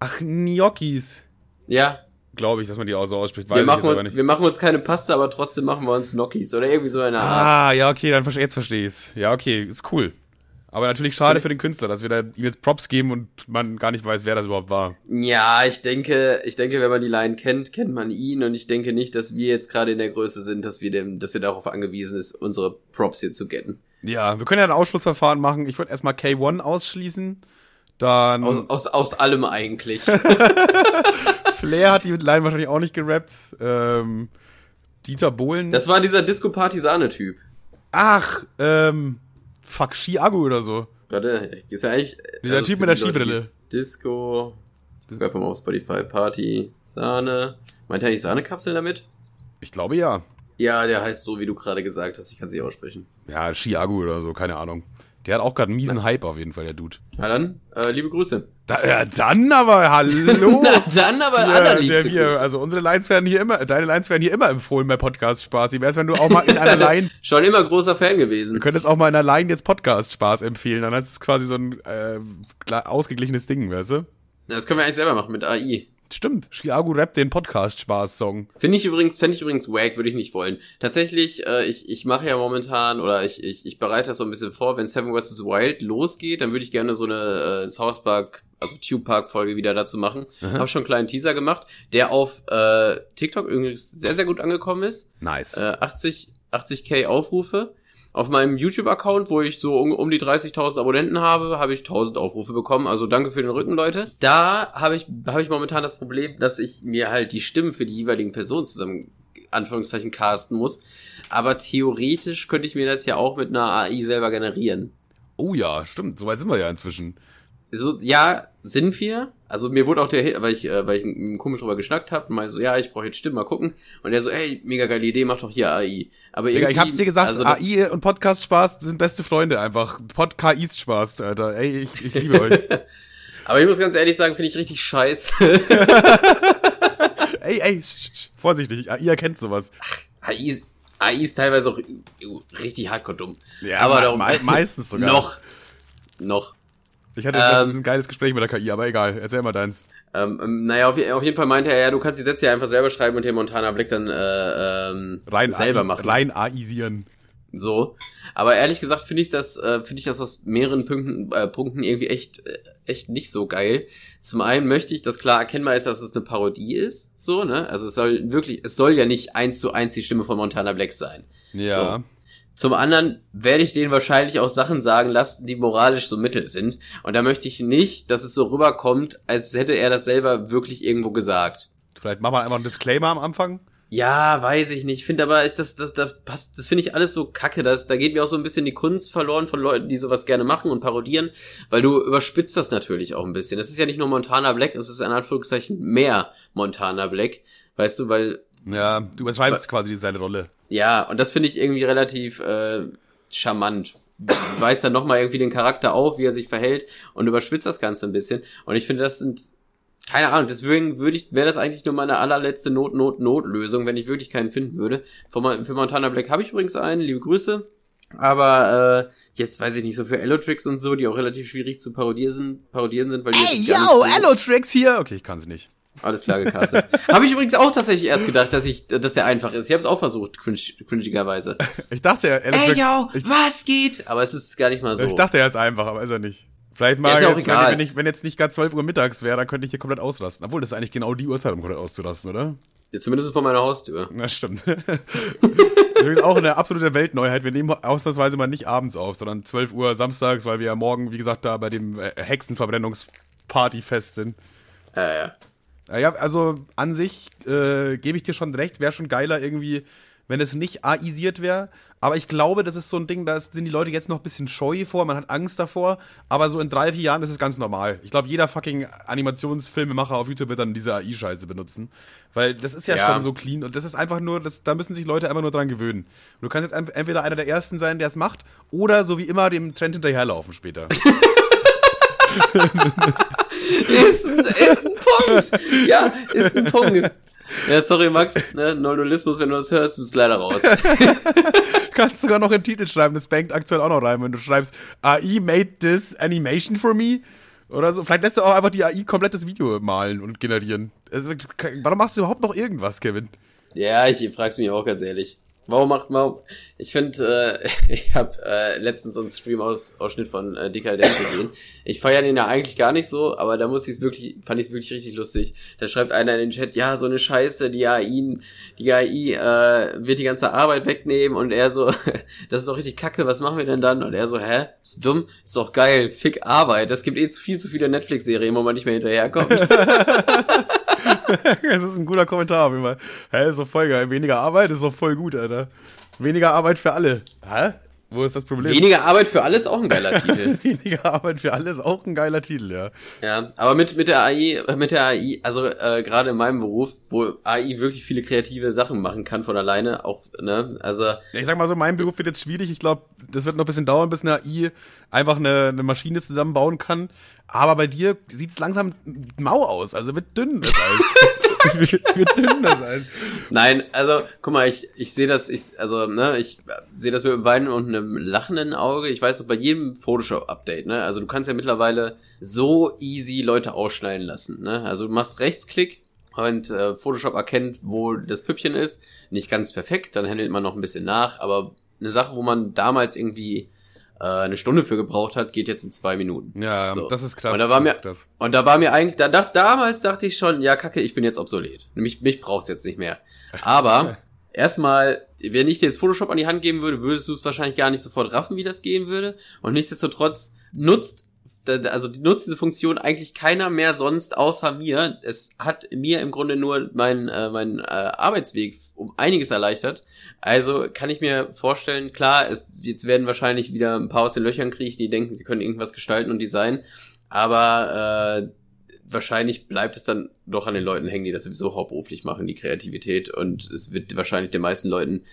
Ach, Gnocchis. Ja. Glaube ich, dass man die auch so ausspricht. wir, machen uns, wir machen uns keine Pasta, aber trotzdem machen wir uns Gnocchis oder irgendwie so eine Art. Ah, ja, okay, dann jetzt verstehe ich's. Ja, okay, ist cool. Aber natürlich schade für den Künstler, dass wir da ihm jetzt Props geben und man gar nicht weiß, wer das überhaupt war. Ja, ich denke, ich denke, wenn man die Line kennt, kennt man ihn und ich denke nicht, dass wir jetzt gerade in der Größe sind, dass wir dem, dass er darauf angewiesen ist, unsere Props hier zu getten. Ja, wir können ja ein Ausschlussverfahren machen. Ich würde erstmal K1 ausschließen. Dann. Aus, aus, aus allem eigentlich. <laughs> Flair hat die Line wahrscheinlich auch nicht gerappt. Ähm, Dieter Bohlen. Das war dieser Disco-Partisane-Typ. Ach, ähm, fuck, Chiago oder so. Warte, ist ja eigentlich. Dieser Typ mit der Skibrille. Disco. Ich einfach mal auf Spotify. Party. Sahne. Meint er eigentlich Sahnekapseln damit? Ich glaube ja. Ja, der heißt so, wie du gerade gesagt hast. Ich kann sie aussprechen. Ja, Chiago oder so, keine Ahnung. Der hat auch gerade einen miesen Hype auf jeden Fall, der Dude. Na dann, äh, liebe Grüße. Da, ja, dann aber, hallo. <laughs> Na dann aber Ja, allerliebste der wir, also unsere Lines werden hier immer, deine Lines werden hier immer empfohlen bei Podcast Spaß. Wie wär's, wenn du auch mal in einer <laughs> Line, Schon immer großer Fan du gewesen. könntest auch mal in einer Line jetzt Podcast Spaß empfehlen, dann ist es quasi so ein äh, ausgeglichenes Ding, weißt du? Das können wir eigentlich selber machen mit AI. Stimmt. Chiago rappt den Podcast Spaß Song. Finde ich übrigens, fände ich übrigens wack, würde ich nicht wollen. Tatsächlich, äh, ich, ich mache ja momentan, oder ich, ich, ich bereite das so ein bisschen vor, wenn Seven vs. Wild losgeht, dann würde ich gerne so eine äh, South Park, also Tube Park Folge wieder dazu machen. Habe schon einen kleinen Teaser gemacht, der auf äh, TikTok übrigens sehr, sehr gut angekommen ist. Nice. Äh, 80, 80k Aufrufe. Auf meinem YouTube-Account, wo ich so um, um die 30.000 Abonnenten habe, habe ich 1000 Aufrufe bekommen. Also danke für den Rücken, Leute. Da habe ich, habe ich momentan das Problem, dass ich mir halt die Stimmen für die jeweiligen Personen zusammen, Anführungszeichen, casten muss. Aber theoretisch könnte ich mir das ja auch mit einer AI selber generieren. Oh ja, stimmt. Soweit sind wir ja inzwischen. So, ja, sind wir. Also mir wurde auch der, weil ich, äh, weil ich mit einem Kumpel drüber geschnackt habe, und meinte so, ja, ich brauche jetzt Stimmen, mal gucken. Und der so, ey, mega geile Idee, mach doch hier AI. Aber Digga, ich hab's dir gesagt, also AI und Podcast Spaß sind beste Freunde einfach. Podcast Spaß, Alter. Ey, ich, ich liebe euch. <laughs> Aber ich muss ganz ehrlich sagen, finde ich richtig scheiße. <laughs> ey, ey, sch, sch, vorsichtig. AI erkennt sowas. AI, ist- AI ist teilweise auch richtig hardcore dumm. Ja, aber darum, me- meistens <laughs> sogar. Noch. Noch. Ich hatte Ähm, letztens ein geiles Gespräch mit der KI, aber egal. Erzähl mal deins. Ähm, ähm, naja, auf, auf jeden Fall meinte er, ja, du kannst die Sätze ja einfach selber schreiben und den Montana Black dann äh, ähm, Rein selber machen. Rein AIsieren. So. Aber ehrlich gesagt finde ich das, äh, finde ich das aus mehreren Punkten, äh, Punkten irgendwie echt, äh, echt nicht so geil. Zum einen möchte ich, dass klar erkennbar ist, dass es eine Parodie ist, so, ne? Also es soll wirklich, es soll ja nicht eins zu eins die Stimme von Montana Black sein. Ja. Zum anderen werde ich denen wahrscheinlich auch Sachen sagen lassen, die moralisch so mittel sind. Und da möchte ich nicht, dass es so rüberkommt, als hätte er das selber wirklich irgendwo gesagt. Vielleicht machen wir einfach einen Disclaimer am Anfang. Ja, weiß ich nicht. Finde aber, ist das, das, das passt, das finde ich alles so kacke. Das, da geht mir auch so ein bisschen die Kunst verloren von Leuten, die sowas gerne machen und parodieren, weil du überspitzt das natürlich auch ein bisschen. Es ist ja nicht nur Montana Black, es ist in Anführungszeichen mehr Montana Black. Weißt du, weil Ja, du beschreibst quasi seine Rolle. Ja, und das finde ich irgendwie relativ äh, charmant. Weist dann nochmal irgendwie den Charakter auf, wie er sich verhält und überspitzt das Ganze ein bisschen. Und ich finde, das sind, keine Ahnung, deswegen würde ich, wäre das eigentlich nur meine allerletzte Not-Not-Not-Lösung, wenn ich wirklich keinen finden würde. Für, für Montana Black habe ich übrigens einen, liebe Grüße. Aber äh, jetzt weiß ich nicht, so für Elotrix und so, die auch relativ schwierig zu parodieren sind, parodieren sind weil die Ey, yo, so- Allotrix hier. Okay, ich kann's nicht. Alles klar gecastet. <laughs> Habe ich übrigens auch tatsächlich erst gedacht, dass ich, dass der einfach ist. Ich habe es auch versucht, cringe, cringigerweise. Ich dachte, Ey, Allotrix... yo, ich, was geht? Aber es ist gar nicht mal so. ich dachte, er ist einfach, aber ist er nicht. Vielleicht mal Ja, ja jetzt, egal. wenn, ich, wenn jetzt nicht gerade 12 Uhr mittags wäre, dann könnte ich hier komplett ausrasten. Obwohl, das ist eigentlich genau die Uhrzeit, um komplett auszurasten, oder? Ja, Zumindest vor meiner Haustür. Na, stimmt. <laughs> Übrigens auch eine absolute Weltneuheit. Wir nehmen ausnahmsweise mal nicht abends auf, sondern 12 Uhr samstags, weil wir ja morgen, wie gesagt, da bei dem äh, Hexenverbrennungspartyfest sind. Ja, ja. Ja, Ja, also an sich äh, gebe ich dir schon recht, wäre schon geiler irgendwie, wenn es nicht AIsiert wäre. Aber ich glaube, das ist so ein Ding, da sind die Leute jetzt noch ein bisschen scheu vor, man hat Angst davor. Aber so in drei, vier Jahren ist es ganz normal. Ich glaube, jeder fucking Animationsfilmemacher auf YouTube wird dann diese AI-Scheiße benutzen. Weil das ist ja, Ja. schon so clean und das ist einfach nur, das, da müssen sich Leute einfach nur dran gewöhnen. Und du kannst jetzt entweder einer der Ersten sein, der es macht, oder so wie immer dem Trend hinterherlaufen später. <laughs> Ist, ist ein Punkt. Ja, ist ein Punkt. <laughs> Ja, sorry, Max, ne, Noldulismus, wenn du das hörst, bist leider raus. <laughs> kannst sogar noch einen Titel schreiben, das bankt aktuell auch noch rein, wenn du schreibst, AI made this animation for me. Oder so. Vielleicht lässt du auch einfach die AI komplettes Video malen und generieren. Also, warum machst du überhaupt noch irgendwas, Kevin? Ja, ich frag's mich auch ganz ehrlich. Warum macht man? Ich finde, äh, <laughs> ich habe äh, letztens so einen Stream-Ausschnitt von äh, Dekadent gesehen. Ich feiere den ja eigentlich gar nicht so, aber da muss ich es wirklich, fand ich es wirklich richtig lustig. Da schreibt einer in den Chat, ja, so eine Scheiße, die AI, die AI äh, wird die ganze Arbeit wegnehmen und er so, <laughs> das ist doch richtig kacke, was machen wir denn dann? Und er so, hä? Ist dumm? Ist doch geil, fick Arbeit. Das gibt eh zu viel zu viele Netflix-Serien, wo man nicht mehr hinterherkommt. <laughs> <laughs> das ist ein guter Kommentar. Hä, ist doch voll geil. Weniger Arbeit ist doch voll gut, Alter. Weniger Arbeit für alle. Hä? Wo ist das Problem? Weniger Arbeit für alle ist auch ein geiler <laughs> Titel. Weniger Arbeit für alle ist auch ein geiler Titel, ja. Ja, aber mit, mit der AI, mit der AI, also äh, gerade in meinem Beruf, wo AI wirklich viele kreative Sachen machen kann von alleine, auch, ne, also. Ja, ich sag mal so, mein Beruf wird jetzt schwierig. Ich glaube, das wird noch ein bisschen dauern, bis eine AI einfach eine, eine Maschine zusammenbauen kann. Aber bei dir sieht's langsam mau aus, also wird dünn das <laughs> <laughs> Eis. wird dünn das Eis. Nein, also guck mal, ich, ich sehe das, ich, also ne, ich sehe das mit einem Weinen und einem lachenden Auge. Ich weiß noch bei jedem Photoshop-Update, ne, also du kannst ja mittlerweile so easy Leute ausschneiden lassen, ne. Also du machst Rechtsklick und äh, Photoshop erkennt, wo das Püppchen ist. Nicht ganz perfekt, dann handelt man noch ein bisschen nach, aber eine Sache, wo man damals irgendwie äh, eine Stunde für gebraucht hat, geht jetzt in zwei Minuten. Ja, so. das ist krass. Und da war mir, und da war mir eigentlich, da, da, damals dachte ich schon, ja, kacke, ich bin jetzt obsolet. Mich, mich braucht's jetzt nicht mehr. Aber <laughs> erstmal, wenn ich dir jetzt Photoshop an die Hand geben würde, würdest du es wahrscheinlich gar nicht sofort raffen, wie das gehen würde. Und nichtsdestotrotz nutzt also die nutzt diese Funktion eigentlich keiner mehr sonst außer mir. Es hat mir im Grunde nur mein, äh, mein äh, Arbeitsweg um einiges erleichtert. Also kann ich mir vorstellen, klar, es, jetzt werden wahrscheinlich wieder ein paar aus den Löchern kriechen, die denken, sie können irgendwas gestalten und designen. Aber äh, wahrscheinlich bleibt es dann doch an den Leuten hängen, die das sowieso hauptberuflich machen, die Kreativität. Und es wird wahrscheinlich den meisten Leuten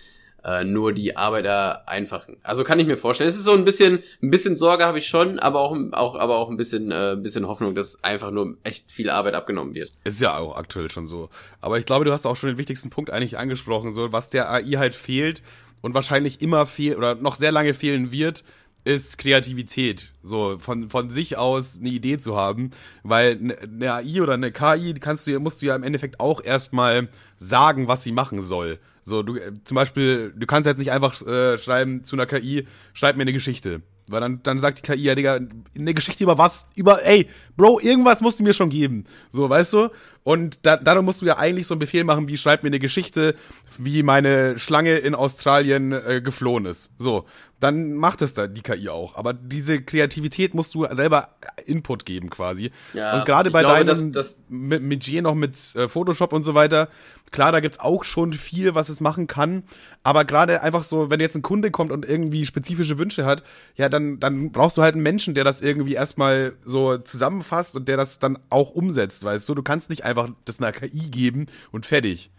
äh, nur die Arbeiter einfachen. Also kann ich mir vorstellen. Es ist so ein bisschen, ein bisschen Sorge habe ich schon, aber auch, auch, aber auch ein bisschen, äh, bisschen Hoffnung, dass einfach nur echt viel Arbeit abgenommen wird. Ist ja auch aktuell schon so. Aber ich glaube, du hast auch schon den wichtigsten Punkt eigentlich angesprochen, so was der AI halt fehlt und wahrscheinlich immer fehlt oder noch sehr lange fehlen wird, ist Kreativität. So, von, von sich aus eine Idee zu haben. Weil ne, eine AI oder eine KI kannst du, musst du ja im Endeffekt auch erstmal sagen, was sie machen soll. So, du, äh, zum Beispiel, du kannst jetzt nicht einfach äh, schreiben zu einer KI, schreib mir eine Geschichte. Weil dann, dann sagt die KI, ja, Digga, eine Geschichte über was? Über, ey, Bro, irgendwas musst du mir schon geben. So, weißt du? Und da, darum musst du ja eigentlich so einen Befehl machen, wie schreib mir eine Geschichte, wie meine Schlange in Australien äh, geflohen ist. So, dann macht es da die KI auch. Aber diese Kreativität musst du selber Input geben quasi. Ja, und gerade bei glaube, deinem das, das Metier noch mit äh, Photoshop und so weiter, klar, da gibt's auch schon viel, was es machen kann. Aber gerade einfach so, wenn jetzt ein Kunde kommt und irgendwie spezifische Wünsche hat, ja, dann, dann brauchst du halt einen Menschen, der das irgendwie erstmal so zusammenfasst und der das dann auch umsetzt, weißt du? Du kannst nicht einfach einfach das einer KI geben und fertig.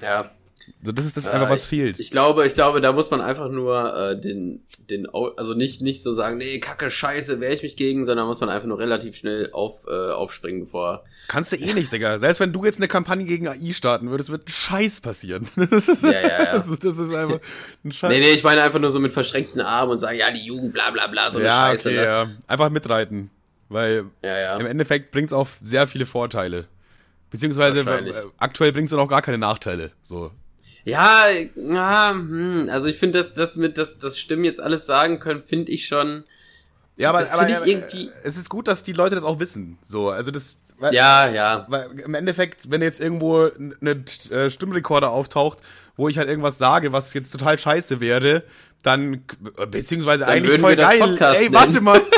Ja. So, das ist das einfach, was ich, fehlt. Ich glaube, ich glaube, da muss man einfach nur äh, den, den, also nicht, nicht so sagen, nee, kacke, scheiße, wehre ich mich gegen, sondern muss man einfach nur relativ schnell auf, äh, aufspringen, bevor. Kannst du eh nicht, Digga. Selbst wenn du jetzt eine Kampagne gegen AI starten würdest, wird ein Scheiß passieren. <laughs> ja, ja, ja. <laughs> Also, das ist einfach ein Scheiß. Nee, nee, ich meine einfach nur so mit verschränkten Armen und sagen, ja, die Jugend, bla, bla, bla, so eine ja, Scheiße. Okay, ne? ja. Einfach mitreiten. Weil ja, ja. im Endeffekt bringt's auch sehr viele Vorteile. Beziehungsweise äh, aktuell bringt es dann auch gar keine Nachteile. So. Ja, ja hm, also ich finde, dass das mit das, das Stimmen jetzt alles sagen können, finde ich schon. Ja, aber, aber, ich irgendwie. Es ist gut, dass die Leute das auch wissen. So, also das. Weil, ja, ja. Weil im Endeffekt, wenn jetzt irgendwo eine äh, Stimmrekorder auftaucht, wo ich halt irgendwas sage, was jetzt total scheiße wäre, dann beziehungsweise dann eigentlich voll geil. Ey, warte mal. <laughs>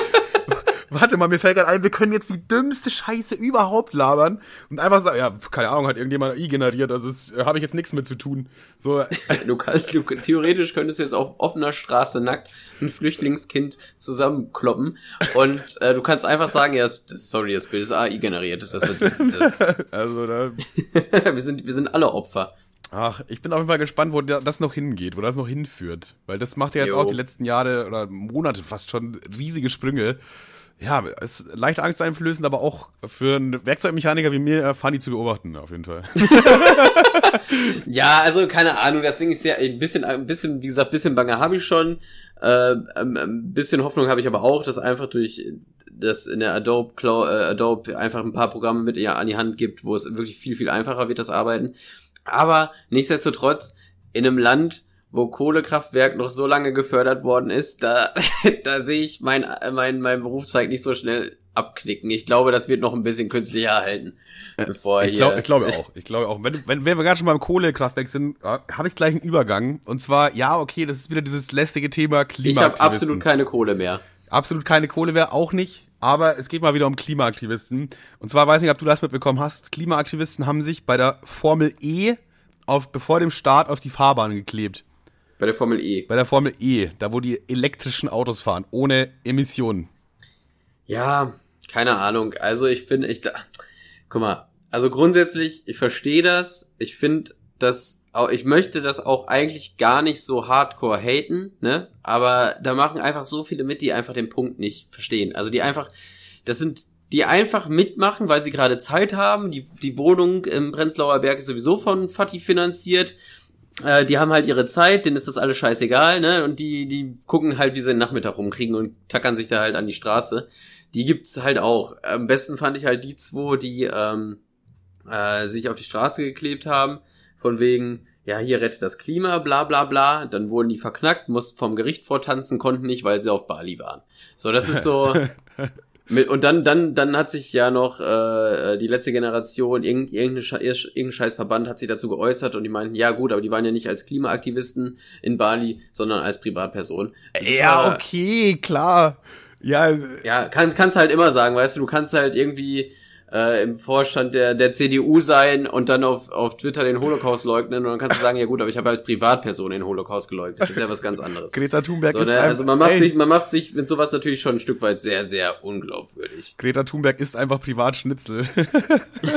warte mal, mir fällt gerade ein, wir können jetzt die dümmste Scheiße überhaupt labern und einfach sagen, ja, keine Ahnung, hat irgendjemand AI generiert, also äh, habe ich jetzt nichts mit zu tun. So. <laughs> Du kannst, du, theoretisch könntest du jetzt auf offener Straße nackt ein Flüchtlingskind zusammenkloppen und äh, du kannst einfach sagen, ja, sorry, das Bild ist AI generiert. Das, das, <laughs> das. also da. <laughs> wir sind, wir sind alle Opfer. Ach, ich bin auf jeden Fall gespannt, wo das noch hingeht, wo das noch hinführt. Weil das macht ja jetzt jo. auch die letzten Jahre oder Monate fast schon riesige Sprünge ja, es ist leicht angsteinflößend, aber auch für einen Werkzeugmechaniker wie mir äh, funny zu beobachten, auf jeden Fall. <laughs> ja, also keine Ahnung, das Ding ist ja ein bisschen, ein bisschen, wie gesagt, bisschen Bange habe ich schon. Äh, ein bisschen Hoffnung habe ich aber auch, dass einfach durch das in der Adobe, Cloud, äh, Adobe einfach ein paar Programme mit ihr an die Hand gibt, wo es wirklich viel, viel einfacher wird, das Arbeiten. Aber nichtsdestotrotz, in einem Land, wo Kohlekraftwerk noch so lange gefördert worden ist, da, <laughs> da sehe ich mein, mein, mein Berufszweig nicht so schnell abknicken. Ich glaube, das wird noch ein bisschen künstlicher erhalten. Bevor ich, glaub, ich glaube auch. Ich glaube auch. Wenn, wenn, wenn wir gerade schon beim Kohlekraftwerk sind, habe ich gleich einen Übergang. Und zwar, ja, okay, das ist wieder dieses lästige Thema Klima. Ich habe absolut keine Kohle mehr. Absolut keine Kohle mehr, auch nicht. Aber es geht mal wieder um Klimaaktivisten. Und zwar weiß nicht, ob du das mitbekommen hast. Klimaaktivisten haben sich bei der Formel E auf, bevor dem Start auf die Fahrbahn geklebt. Bei der Formel E. Bei der Formel E, da wo die elektrischen Autos fahren, ohne Emissionen. Ja, keine Ahnung. Also ich finde, ich, guck mal, also grundsätzlich, ich verstehe das. Ich finde, dass ich möchte das auch eigentlich gar nicht so hardcore haten, ne? Aber da machen einfach so viele mit, die einfach den Punkt nicht verstehen. Also die einfach, das sind, die einfach mitmachen, weil sie gerade Zeit haben. Die, die Wohnung im Prenzlauer Berg ist sowieso von Fatih finanziert. Äh, die haben halt ihre Zeit, denen ist das alles scheißegal, ne? Und die, die gucken halt, wie sie den Nachmittag rumkriegen und tackern sich da halt an die Straße. Die gibt's halt auch. Am besten fand ich halt die zwei, die ähm, äh, sich auf die Straße geklebt haben von wegen, ja, hier rettet das Klima, bla bla bla. Dann wurden die verknackt, mussten vom Gericht vortanzen, konnten nicht, weil sie auf Bali waren. So, das ist so. <laughs> mit, und dann, dann, dann hat sich ja noch äh, die letzte Generation, irgendein, irgendein scheiß Verband hat sich dazu geäußert und die meinten, ja gut, aber die waren ja nicht als Klimaaktivisten in Bali, sondern als Privatperson. Ja, okay, klar. Ja, ja, kann, kannst halt immer sagen, weißt du, du kannst halt irgendwie äh, im Vorstand der, der CDU sein und dann auf, auf Twitter den Holocaust leugnen und dann kannst du sagen, ja gut, aber ich habe als Privatperson den Holocaust geleugnet. Das ist ja was ganz anderes. Greta Thunberg so, ist ne, Also man macht ey. sich, man macht sich mit sowas natürlich schon ein Stück weit sehr, sehr unglaubwürdig. Greta Thunberg ist einfach Privatschnitzel.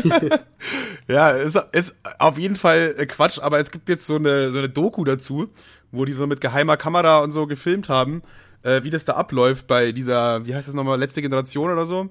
<laughs> ja, ist, ist auf jeden Fall äh, Quatsch, aber es gibt jetzt so eine, so eine Doku dazu, wo die so mit geheimer Kamera und so gefilmt haben, äh, wie das da abläuft bei dieser, wie heißt das nochmal, letzte Generation oder so.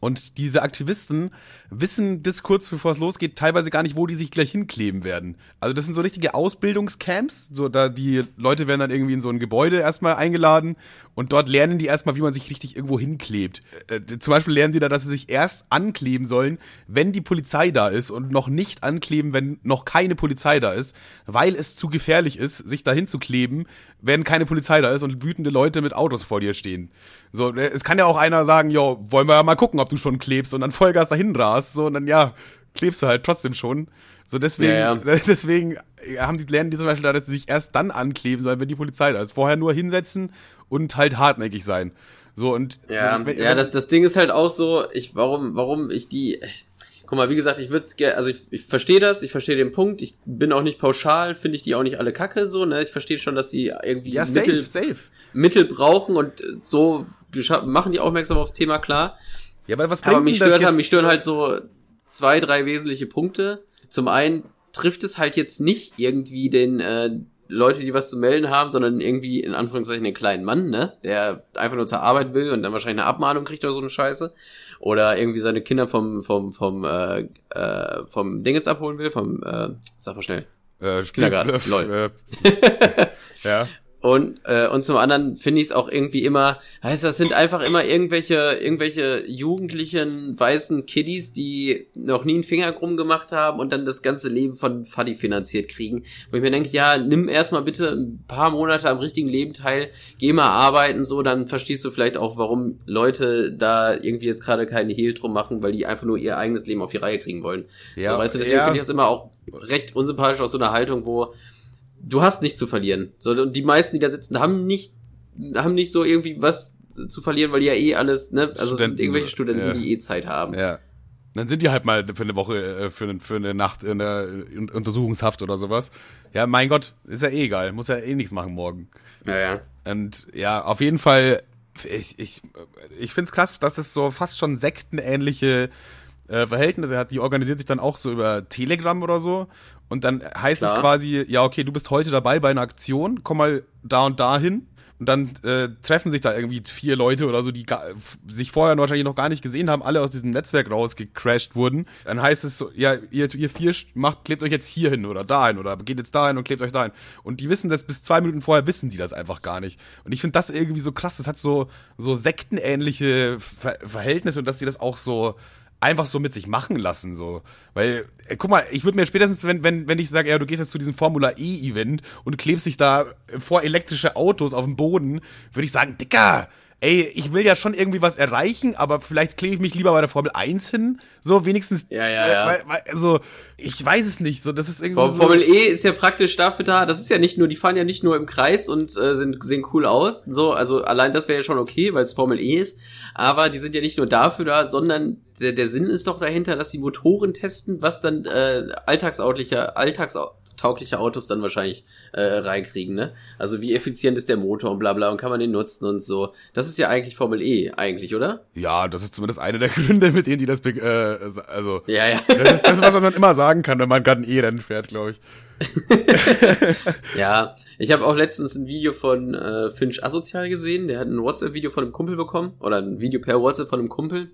Und diese Aktivisten wissen bis kurz bevor es losgeht teilweise gar nicht, wo die sich gleich hinkleben werden. Also das sind so richtige Ausbildungscamps, so da die Leute werden dann irgendwie in so ein Gebäude erstmal eingeladen und dort lernen die erstmal, wie man sich richtig irgendwo hinklebt. Äh, zum Beispiel lernen die da, dass sie sich erst ankleben sollen, wenn die Polizei da ist und noch nicht ankleben, wenn noch keine Polizei da ist, weil es zu gefährlich ist, sich da hinzukleben, wenn keine Polizei da ist und wütende Leute mit Autos vor dir stehen. So, äh, es kann ja auch einer sagen, jo, wollen wir ja mal gucken, ob du schon klebst und dann Vollgas dahin rast, so und dann ja, klebst du halt trotzdem schon. So deswegen, ja, ja. <laughs> deswegen haben die lernen die zum Beispiel da, dass sie sich erst dann ankleben sollen, wenn die Polizei da ist. Vorher nur hinsetzen und halt hartnäckig sein. So und ja, wenn, ja, das das Ding ist halt auch so, ich warum warum ich die Guck mal, wie gesagt, ich würde es gerne, also ich, ich verstehe das, ich verstehe den Punkt, ich bin auch nicht pauschal, finde ich die auch nicht alle kacke so, ne? Ich verstehe schon, dass sie irgendwie ja, safe, Mittel, safe. Mittel brauchen und so machen die aufmerksam aufs Thema klar. Ja, aber was bringt aber mich stört, halt, mich stören halt so zwei, drei wesentliche Punkte. Zum einen trifft es halt jetzt nicht irgendwie den äh, Leute, die was zu melden haben, sondern irgendwie in Anführungszeichen den kleinen Mann, ne, der einfach nur zur Arbeit will und dann wahrscheinlich eine Abmahnung kriegt oder so eine Scheiße oder irgendwie seine Kinder vom vom vom äh, äh, vom Dingens abholen will, vom äh, sag mal schnell. Äh, Kindergarten. Lol. Äh, <laughs> ja. Und, äh, und zum anderen finde ich es auch irgendwie immer, heißt das sind einfach immer irgendwelche, irgendwelche jugendlichen weißen Kiddies, die noch nie einen Finger krumm gemacht haben und dann das ganze Leben von Fuddy finanziert kriegen. Wo ich mir denke, ja, nimm erstmal bitte ein paar Monate am richtigen Leben teil, geh mal arbeiten, so, dann verstehst du vielleicht auch, warum Leute da irgendwie jetzt gerade keinen Hehl drum machen, weil die einfach nur ihr eigenes Leben auf die Reihe kriegen wollen. Ja, so, weißt du, deswegen ja. finde ich das immer auch recht unsympathisch aus so einer Haltung, wo du hast nichts zu verlieren. So, und die meisten, die da sitzen, haben nicht, haben nicht so irgendwie was zu verlieren, weil die ja eh alles, ne, also Studenten, sind irgendwelche Studenten, ja. die eh Zeit haben. Ja. Dann sind die halt mal für eine Woche, äh, für, eine, für eine Nacht in der Untersuchungshaft oder sowas. Ja, mein Gott, ist ja eh egal, muss ja eh nichts machen morgen. Ja, ja. Und ja, auf jeden Fall, ich, ich, ich finde es krass, dass es so fast schon sektenähnliche äh, Verhältnisse hat. Die organisiert sich dann auch so über Telegram oder so. Und dann heißt Klar. es quasi, ja, okay, du bist heute dabei bei einer Aktion, komm mal da und da hin. Und dann äh, treffen sich da irgendwie vier Leute oder so, die gar, sich vorher wahrscheinlich noch gar nicht gesehen haben, alle aus diesem Netzwerk rausgecrashed wurden. Dann heißt es so, ja, ihr, ihr vier macht, klebt euch jetzt hier hin oder dahin oder geht jetzt dahin und klebt euch dahin. Und die wissen das bis zwei Minuten vorher, wissen die das einfach gar nicht. Und ich finde das irgendwie so krass, das hat so, so sektenähnliche Ver Verhältnisse und dass die das auch so, einfach so mit sich machen lassen, so. Weil, äh, guck mal, ich würde mir spätestens, wenn, wenn, wenn ich sage, ja, du gehst jetzt zu diesem Formula E-Event und klebst dich da vor elektrische Autos auf dem Boden, würde ich sagen, Dicker, ey, ich will ja schon irgendwie was erreichen, aber vielleicht klebe ich mich lieber bei der Formel 1 hin. So, wenigstens. Ja, ja, ja. Äh, also, ich weiß es nicht. So, das ist irgendwie. Formel, so, Formel E ist ja praktisch dafür da. Das ist ja nicht nur, die fahren ja nicht nur im Kreis und äh, sind, sehen cool aus. So, also allein das wäre ja schon okay, weil es Formel E ist. Aber die sind ja nicht nur dafür da, sondern der, der Sinn ist doch dahinter, dass die Motoren testen, was dann äh, alltagsautlicher, alltags taugliche Autos dann wahrscheinlich äh, reinkriegen, ne? Also wie effizient ist der Motor und bla bla und kann man den nutzen und so. Das ist ja eigentlich Formel E, eigentlich, oder? Ja, das ist zumindest einer der <laughs> Gründe, mit denen die das, äh, also, ja, ja. Das, ist, das ist was, was man immer sagen kann, wenn man gerade ein E-Rennen fährt, glaube ich. <laughs> ja, ich habe auch letztens ein Video von äh, Finch Asozial gesehen. Der hat ein WhatsApp-Video von einem Kumpel bekommen oder ein Video per WhatsApp von einem Kumpel.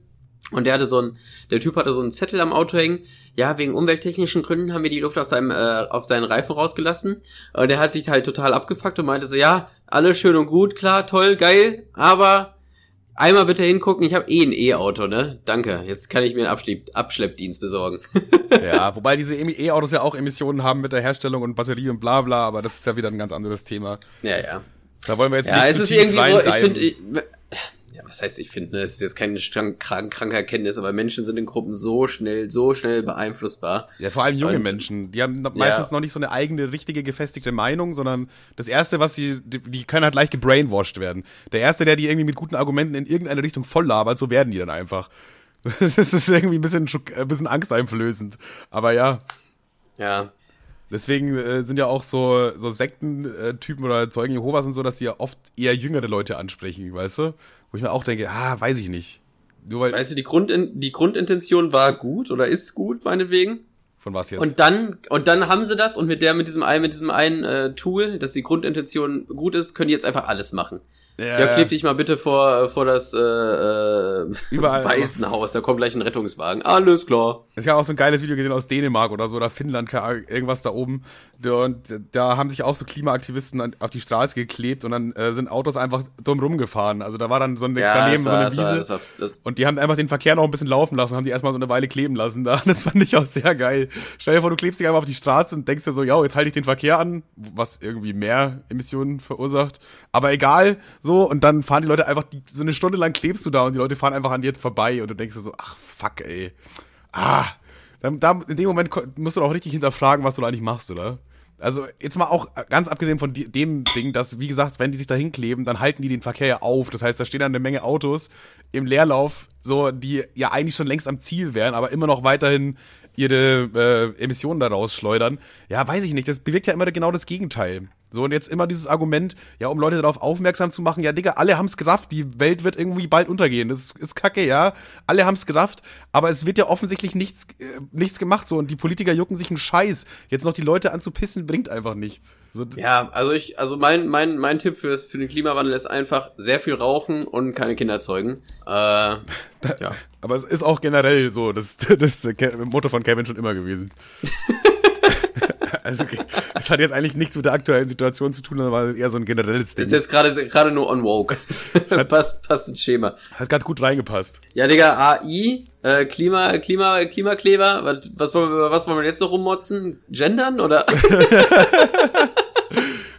Und der hatte so ein, der Typ hatte so einen Zettel am Auto hängen. Ja, wegen umwelttechnischen Gründen haben wir die Luft aus deinem, äh, auf deinen Reifen rausgelassen. Und der hat sich halt total abgefuckt und meinte so, ja, alles schön und gut, klar, toll, geil, aber einmal bitte hingucken, ich habe eh ein E-Auto, ne? Danke, jetzt kann ich mir einen Abschlepp Abschleppdienst besorgen. <laughs> ja, wobei diese E-Autos ja auch Emissionen haben mit der Herstellung und Batterie und bla bla, aber das ist ja wieder ein ganz anderes Thema. Ja, ja. Da wollen wir jetzt ja, nicht es zu ist tief irgendwie so, ich finde, was heißt, ich finde, ne, es ist jetzt keine krank, kranke Erkenntnis, aber Menschen sind in Gruppen so schnell, so schnell beeinflussbar. Ja, vor allem junge Und- Menschen. Die haben meistens Ja. noch nicht so eine eigene, richtige, gefestigte Meinung, sondern das Erste, was sie, die, die können halt leicht gebrainwashed werden. Der Erste, der die irgendwie mit guten Argumenten in irgendeine Richtung voll labert, so werden die dann einfach. <laughs> Das ist irgendwie ein bisschen, schock- ein bisschen angsteinflößend. Aber ja, Ja, deswegen äh, sind ja auch so, so Sektentypen oder Zeugen Jehovas und so, dass die ja oft eher jüngere Leute ansprechen, weißt du? Wo ich mir auch denke, ah, weiß ich nicht. Nur weil, weißt du, die, Grundin die Grundintention war gut oder ist gut, meinetwegen. von was jetzt? Und dann, und dann haben sie das und mit der, mit diesem einen, mit diesem einen äh, Tool, dass die Grundintention gut ist, können die jetzt einfach alles machen. Ja, kleb dich mal bitte vor, vor das äh, äh, Überall. <laughs> Waisenhaus, da kommt gleich ein Rettungswagen. Alles klar. Es ist ja auch so ein geiles Video gesehen aus Dänemark oder so, oder Finnland, irgendwas da oben. Und da haben sich auch so Klimaaktivisten auf die Straße geklebt und dann äh, sind Autos einfach dumm rumgefahren. Also da war dann so eine, daneben so eine das war, Wiese. das war, das, und die haben einfach den Verkehr noch ein bisschen laufen lassen, haben die erstmal so eine Weile kleben lassen da. <laughs> Das fand ich auch sehr geil. Stell dir vor, du klebst dich einfach auf die Straße und denkst dir so, ja, jetzt halte ich den Verkehr an, was irgendwie mehr Emissionen verursacht. Aber egal, so, und dann fahren die Leute einfach, die, so eine Stunde lang klebst du da und die Leute fahren einfach an dir vorbei und du denkst dir so, ach fuck, ey. Ah. Dann, da, in dem Moment musst du doch auch richtig hinterfragen, was du da eigentlich machst, oder? Also jetzt mal auch ganz abgesehen von dem Ding, dass, wie gesagt, wenn die sich da hinkleben, dann halten die den Verkehr ja auf. Das heißt, da stehen dann eine Menge Autos im Leerlauf, so die ja eigentlich schon längst am Ziel wären, aber immer noch weiterhin ihre äh, Emissionen da rausschleudern. Ja, weiß ich nicht. Das bewirkt ja immer genau das Gegenteil. So, und jetzt immer dieses Argument, ja, um Leute darauf aufmerksam zu machen, ja, Digga, alle haben's gerafft, die Welt wird irgendwie bald untergehen. Das ist kacke, ja. Alle haben's gerafft, aber es wird ja offensichtlich nichts, äh, nichts gemacht, so, und die Politiker jucken sich einen Scheiß. Jetzt noch die Leute anzupissen, bringt einfach nichts. So, ja, also ich, also mein, mein, mein Tipp fürs, für den Klimawandel ist einfach sehr viel rauchen und keine Kinder zeugen. Äh, <laughs> ja. Aber es ist auch generell so, das, <laughs> das ist das Motto von Kevin schon immer gewesen. <laughs> <laughs> also, okay, das hat jetzt eigentlich nichts mit der aktuellen Situation zu tun, sondern eher so ein generelles Ding. Ist jetzt gerade gerade nur on woke. <laughs> passt, passt ins Schema. Hat gerade gut reingepasst. Ja, Digga, AI, äh, Klima, Klima, Klimakleber, was, was, wollen wir, was wollen wir jetzt noch rummotzen? Gendern oder? <laughs>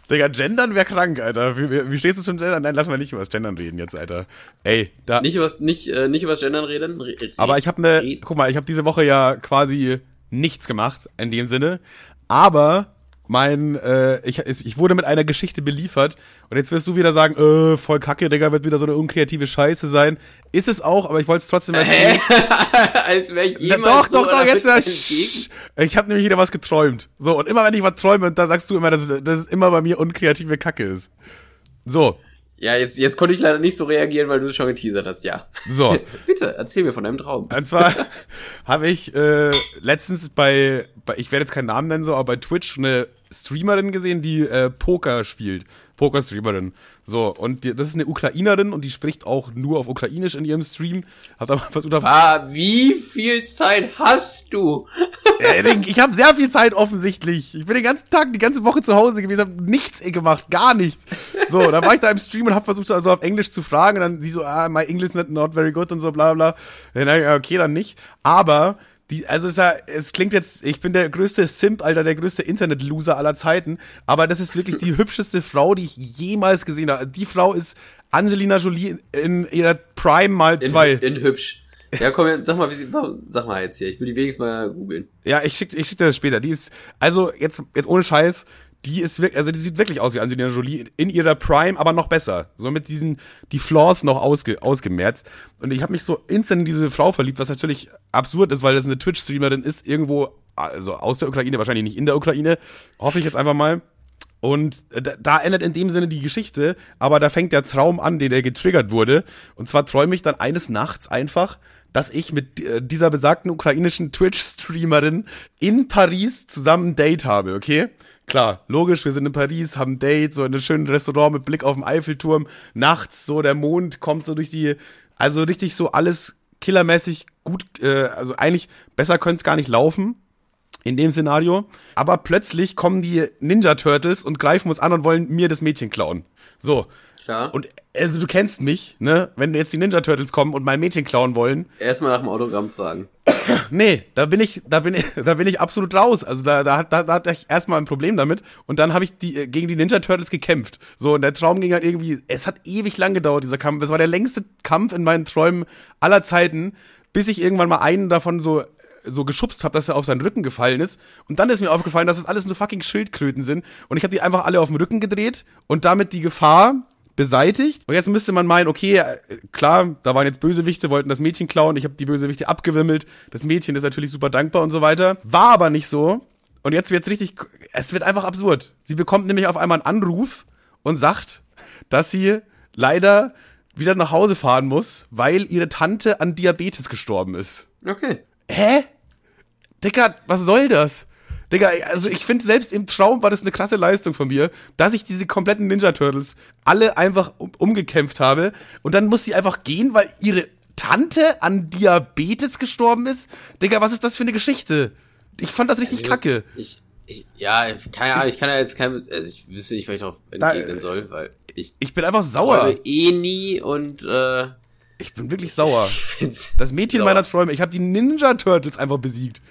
Digga, Gendern wäre krank, Alter. Wie, wie wie stehst du zum Gendern? Nein, lass mal nicht über das Gendern reden jetzt, Alter. Ey, da. nicht über nicht, äh, nicht über das Gendern reden? Re Aber ich habe ne, guck mal, ich habe diese Woche ja quasi nichts gemacht in dem Sinne, aber mein, äh, ich, ich wurde mit einer Geschichte beliefert und jetzt wirst du wieder sagen, äh, voll kacke, Digga, wird wieder so eine unkreative Scheiße sein. Ist es auch, aber ich wollte es trotzdem <laughs> erzählen. Als wäre ich jemals doch, so doch, doch, jetzt ja, sch- Ich habe nämlich wieder was geträumt. So, und immer wenn ich was träume, da sagst du immer, dass dass es immer bei mir unkreative Kacke ist. So, Ja, jetzt, jetzt konnte ich leider nicht so reagieren, weil du es schon geteasert hast, ja. so. <laughs> Bitte, erzähl mir von deinem Traum. Und zwar <laughs> habe ich äh, letztens bei, bei, ich werde jetzt keinen Namen nennen, so, aber bei Twitch eine Streamerin gesehen, die äh, Poker spielt. Poker-Streamerin. So, und die, das ist eine Ukrainerin und die spricht auch nur auf Ukrainisch in ihrem Stream. Hat aber <laughs> versucht auf. Ah, wie viel Zeit hast du? <laughs> ich habe sehr viel Zeit offensichtlich. Ich bin den ganzen Tag, die ganze Woche zu Hause gewesen, habe nichts gemacht, gar nichts. So, dann war ich da im Stream und habe versucht, also auf Englisch zu fragen. Und dann sie so, ah, my English is not very good und so, bla bla. Dann, okay, dann nicht. Aber die, also es, ja, es klingt jetzt, ich bin der größte Simp, Alter, der größte Internet-Loser aller Zeiten, aber das ist wirklich die <laughs> hübscheste Frau, die ich jemals gesehen habe. Die Frau ist Angelina Jolie in, in ihrer Prime mal zwei. In, in hübsch. Ja, komm, sag mal, wie sie, sag mal jetzt hier. Ich will die wenigstens mal googeln. Ja, ich schick, ich schick dir das später. Die ist, also jetzt, jetzt ohne Scheiß, die ist wirklich, also die sieht wirklich aus wie Angelina Jolie in ihrer Prime, aber noch besser. So mit diesen, die Flaws noch ausge, ausgemerzt. Und ich habe mich so instant in diese Frau verliebt, was natürlich absurd ist, weil das eine Twitch-Streamerin ist, irgendwo, also aus der Ukraine, wahrscheinlich nicht in der Ukraine. Hoffe ich jetzt einfach mal. Und da, da endet in dem Sinne die Geschichte, aber da fängt der Traum an, den der getriggert wurde. Und zwar träume ich dann eines Nachts einfach, dass ich mit äh, dieser besagten ukrainischen Twitch-Streamerin in Paris zusammen ein Date habe, okay? Klar, logisch, wir sind in Paris, haben ein Date, so in einem schönen Restaurant mit Blick auf den Eiffelturm, nachts so der Mond kommt so durch die, also richtig so alles killermäßig gut, äh, also eigentlich besser könnte es gar nicht laufen in dem Szenario. Aber plötzlich kommen die Ninja Turtles und greifen uns an und wollen mir das Mädchen klauen. So, Klar. Und also du kennst mich, ne? Wenn jetzt die Ninja Turtles kommen und mein Mädchen klauen wollen. Erstmal nach dem Autogramm fragen. nee, da bin ich, da bin ich, <laughs> da bin ich absolut raus. Also da, da, da, da hatte ich erstmal ein Problem damit und dann habe ich die äh, gegen die Ninja Turtles gekämpft. So und der Traum ging halt irgendwie. Es hat ewig lang gedauert dieser Kampf. Es war der längste Kampf in meinen Träumen aller Zeiten, bis ich irgendwann mal einen davon so so geschubst habe, dass er auf seinen Rücken gefallen ist. Und dann ist mir aufgefallen, dass es das alles nur fucking Schildkröten sind. Und ich habe die einfach alle auf den Rücken gedreht und damit die Gefahr beseitigt. Und jetzt müsste man meinen, okay, klar, da waren jetzt Bösewichte, wollten das Mädchen klauen, ich habe die Bösewichte abgewimmelt, das Mädchen ist natürlich super dankbar und so weiter. War aber nicht so. Und jetzt wird's richtig, es wird einfach absurd. Sie bekommt nämlich auf einmal einen Anruf und sagt, dass sie leider wieder nach Hause fahren muss, weil ihre Tante an Diabetes gestorben ist. Okay. Hä? Dicker, was soll das? Digga, also ich finde, selbst im Traum war das eine krasse Leistung von mir, dass ich diese kompletten Ninja Turtles alle einfach um, umgekämpft habe. Und dann muss sie einfach gehen, weil ihre Tante an Diabetes gestorben ist. Digga, was ist das für eine Geschichte? Ich fand das richtig also, kacke. Ich, ich, ja, keine Ahnung, ich kann ja jetzt kein, also ich wüsste nicht, was ich darauf entgegnen soll, weil ich. Ich bin einfach sauer. Ich eh nie und, äh, Ich bin wirklich sauer. <laughs> Ich find's das Mädchen sauer. meiner Träume. Ich habe die Ninja Turtles einfach besiegt.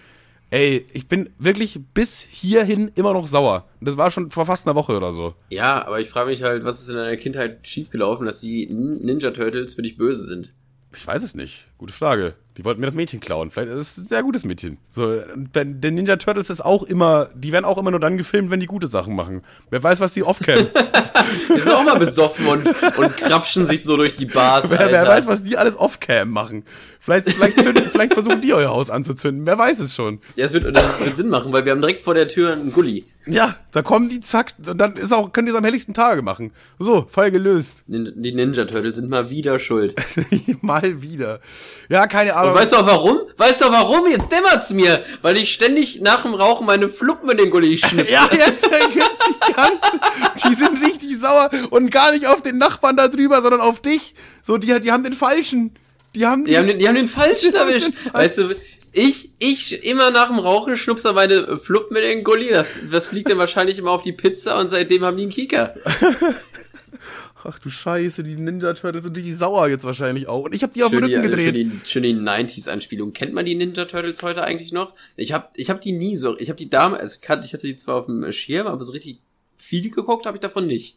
Ey, ich bin wirklich bis hierhin immer noch sauer. Und das war schon vor fast einer Woche oder so. Ja, aber ich frage mich halt, was ist in deiner Kindheit schiefgelaufen, dass die Ninja Turtles für dich böse sind? Ich weiß es nicht. Gute Frage. Die wollten mir das Mädchen klauen. Vielleicht ist es ein sehr gutes Mädchen. So, der Ninja Turtles ist auch immer, die werden auch immer nur dann gefilmt, wenn die gute Sachen machen. Wer weiß, was die off-cam. <laughs> die sind auch mal besoffen und, und krapschen sich so durch die Bars. Wer, wer weiß, was die alles off-cam machen. Vielleicht, vielleicht, zünden, <laughs> vielleicht versuchen die euer Haus anzuzünden. Wer weiß es schon. Ja, es wird, das wird Sinn machen, weil wir haben direkt vor der Tür einen Gully. Ja, da kommen die, zack, und dann ist auch, können die es am helligsten Tage machen. So, Fall gelöst. Die Ninja Turtles sind mal wieder schuld. <laughs> mal wieder. Ja, keine Ahnung. Und weißt du auch warum? Weißt du auch warum? Jetzt dämmert's mir. Weil ich ständig nach dem Rauchen meine Fluppen in den Gully <laughs> schnipse. ja, jetzt <laughs> die ganze, die sind richtig sauer und gar nicht auf den Nachbarn da drüber, sondern auf dich. So, die, die haben den falschen. Die haben, die, die haben, den, die haben den falschen erwischt. Weißt du, ich, ich immer nach dem Rauchen schnupse meine Fluppen mit den Gully. Das, das fliegt dann wahrscheinlich immer auf die Pizza und seitdem haben die einen Kieker. <laughs> Ach du Scheiße, die Ninja Turtles sind richtig sauer jetzt wahrscheinlich auch. Und ich habe die auf den Rücken gedreht. Schön die, schön die 90s-Anspielung. Kennt man die Ninja Turtles heute eigentlich noch? Ich habe ich hab die nie so. Ich habe die damals, also ich hatte die zwar auf dem Schirm, aber so richtig viel geguckt habe ich davon nicht.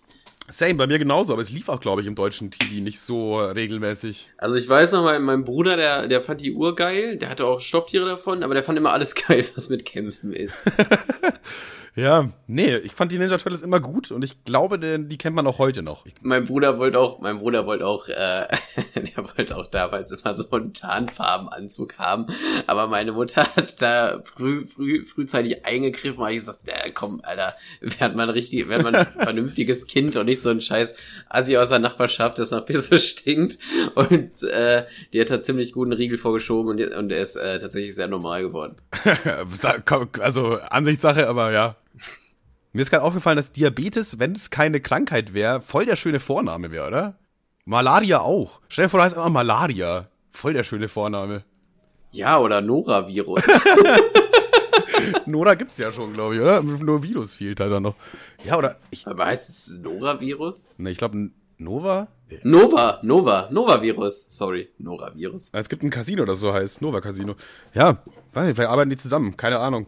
Same, bei mir genauso, aber es lief auch, glaube ich, im deutschen TV nicht so regelmäßig. Also ich weiß noch, mein, mein Bruder, der, der fand die Uhr geil, der hatte auch Stofftiere davon, aber der fand immer alles <laughs> geil, was mit Kämpfen ist. <laughs> Ja, nee, ich fand die Ninja Turtles immer gut und ich glaube, die kennt man auch heute noch. Mein Bruder wollte auch, mein Bruder wollte auch, äh, <laughs> der wollte auch damals immer so einen Tarnfarbenanzug haben, aber meine Mutter hat da früh, früh, frühzeitig eingegriffen, und ich gesagt, äh, komm, Alter, werd mal richtig, werd mal ein <laughs> vernünftiges Kind und nicht so ein scheiß Assi aus der Nachbarschaft, das nach Pisse stinkt und äh, die hat da ziemlich guten Riegel vorgeschoben und, und er ist äh, tatsächlich sehr normal geworden. <laughs> also Ansichtssache, aber ja. Mir ist gerade aufgefallen, dass Diabetes, wenn es keine Krankheit wäre, voll der schöne Vorname wäre, oder? Malaria auch. Stell dir vor, da heißt immer Malaria. Voll der schöne Vorname. Ja, oder Nora-Virus. <laughs> <laughs> Nora gibt's ja schon, glaube ich, oder? Nur Virus fehlt halt dann noch. Ja, oder ich. Aber heißt es Nora-Virus? Ne, ich glaube Nova? Nova, Nova, Nova-Virus. Sorry, Nora-Virus. Es gibt ein Casino, das so heißt, Nova Casino. Ja, weiß nicht, vielleicht arbeiten die zusammen, keine Ahnung.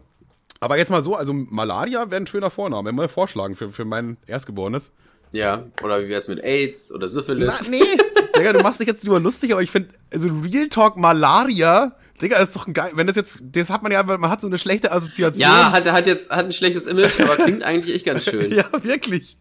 Aber jetzt mal so, also Malaria wäre ein schöner Vorname, mal vorschlagen für, für mein Erstgeborenes. Ja, oder wie wär's mit AIDS oder Syphilis? Na, nee, <laughs> Digga, du machst dich jetzt drüber lustig, aber ich finde, also Real Talk Malaria, Digga, ist doch ein geil, wenn das jetzt, das hat man ja, man hat so eine schlechte Assoziation. Ja, hat, hat jetzt, hat ein schlechtes Image, aber klingt eigentlich echt ganz schön. <laughs> ja, wirklich.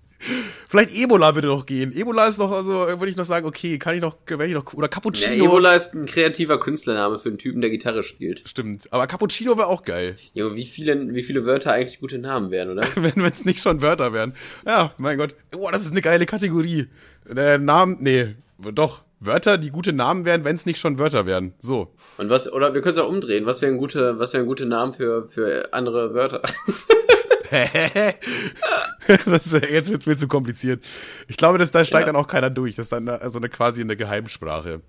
Vielleicht Ebola würde noch gehen. Ebola ist doch, also, würde ich noch sagen, okay, kann ich noch, wenn ich noch, oder Cappuccino. Ja, Ebola ist ein kreativer Künstlername für einen Typen, der Gitarre spielt. Stimmt. Aber Cappuccino wäre auch geil. Ja, wie viele, wie viele Wörter eigentlich gute Namen wären, oder? <laughs> wenn es nicht schon Wörter wären. Ja, mein Gott. Boah, das ist eine geile Kategorie. Der Name, nee, doch. Wörter, die gute Namen wären, wenn es nicht schon Wörter wären. So. Und was, oder wir können es auch umdrehen. Was wären gute, was wären gute Namen für, für andere Wörter? <laughs> <laughs> das, jetzt wird's mir zu kompliziert. Ich glaube, dass da steigt ja. dann auch keiner durch. Das ist dann also eine quasi eine Geheimsprache.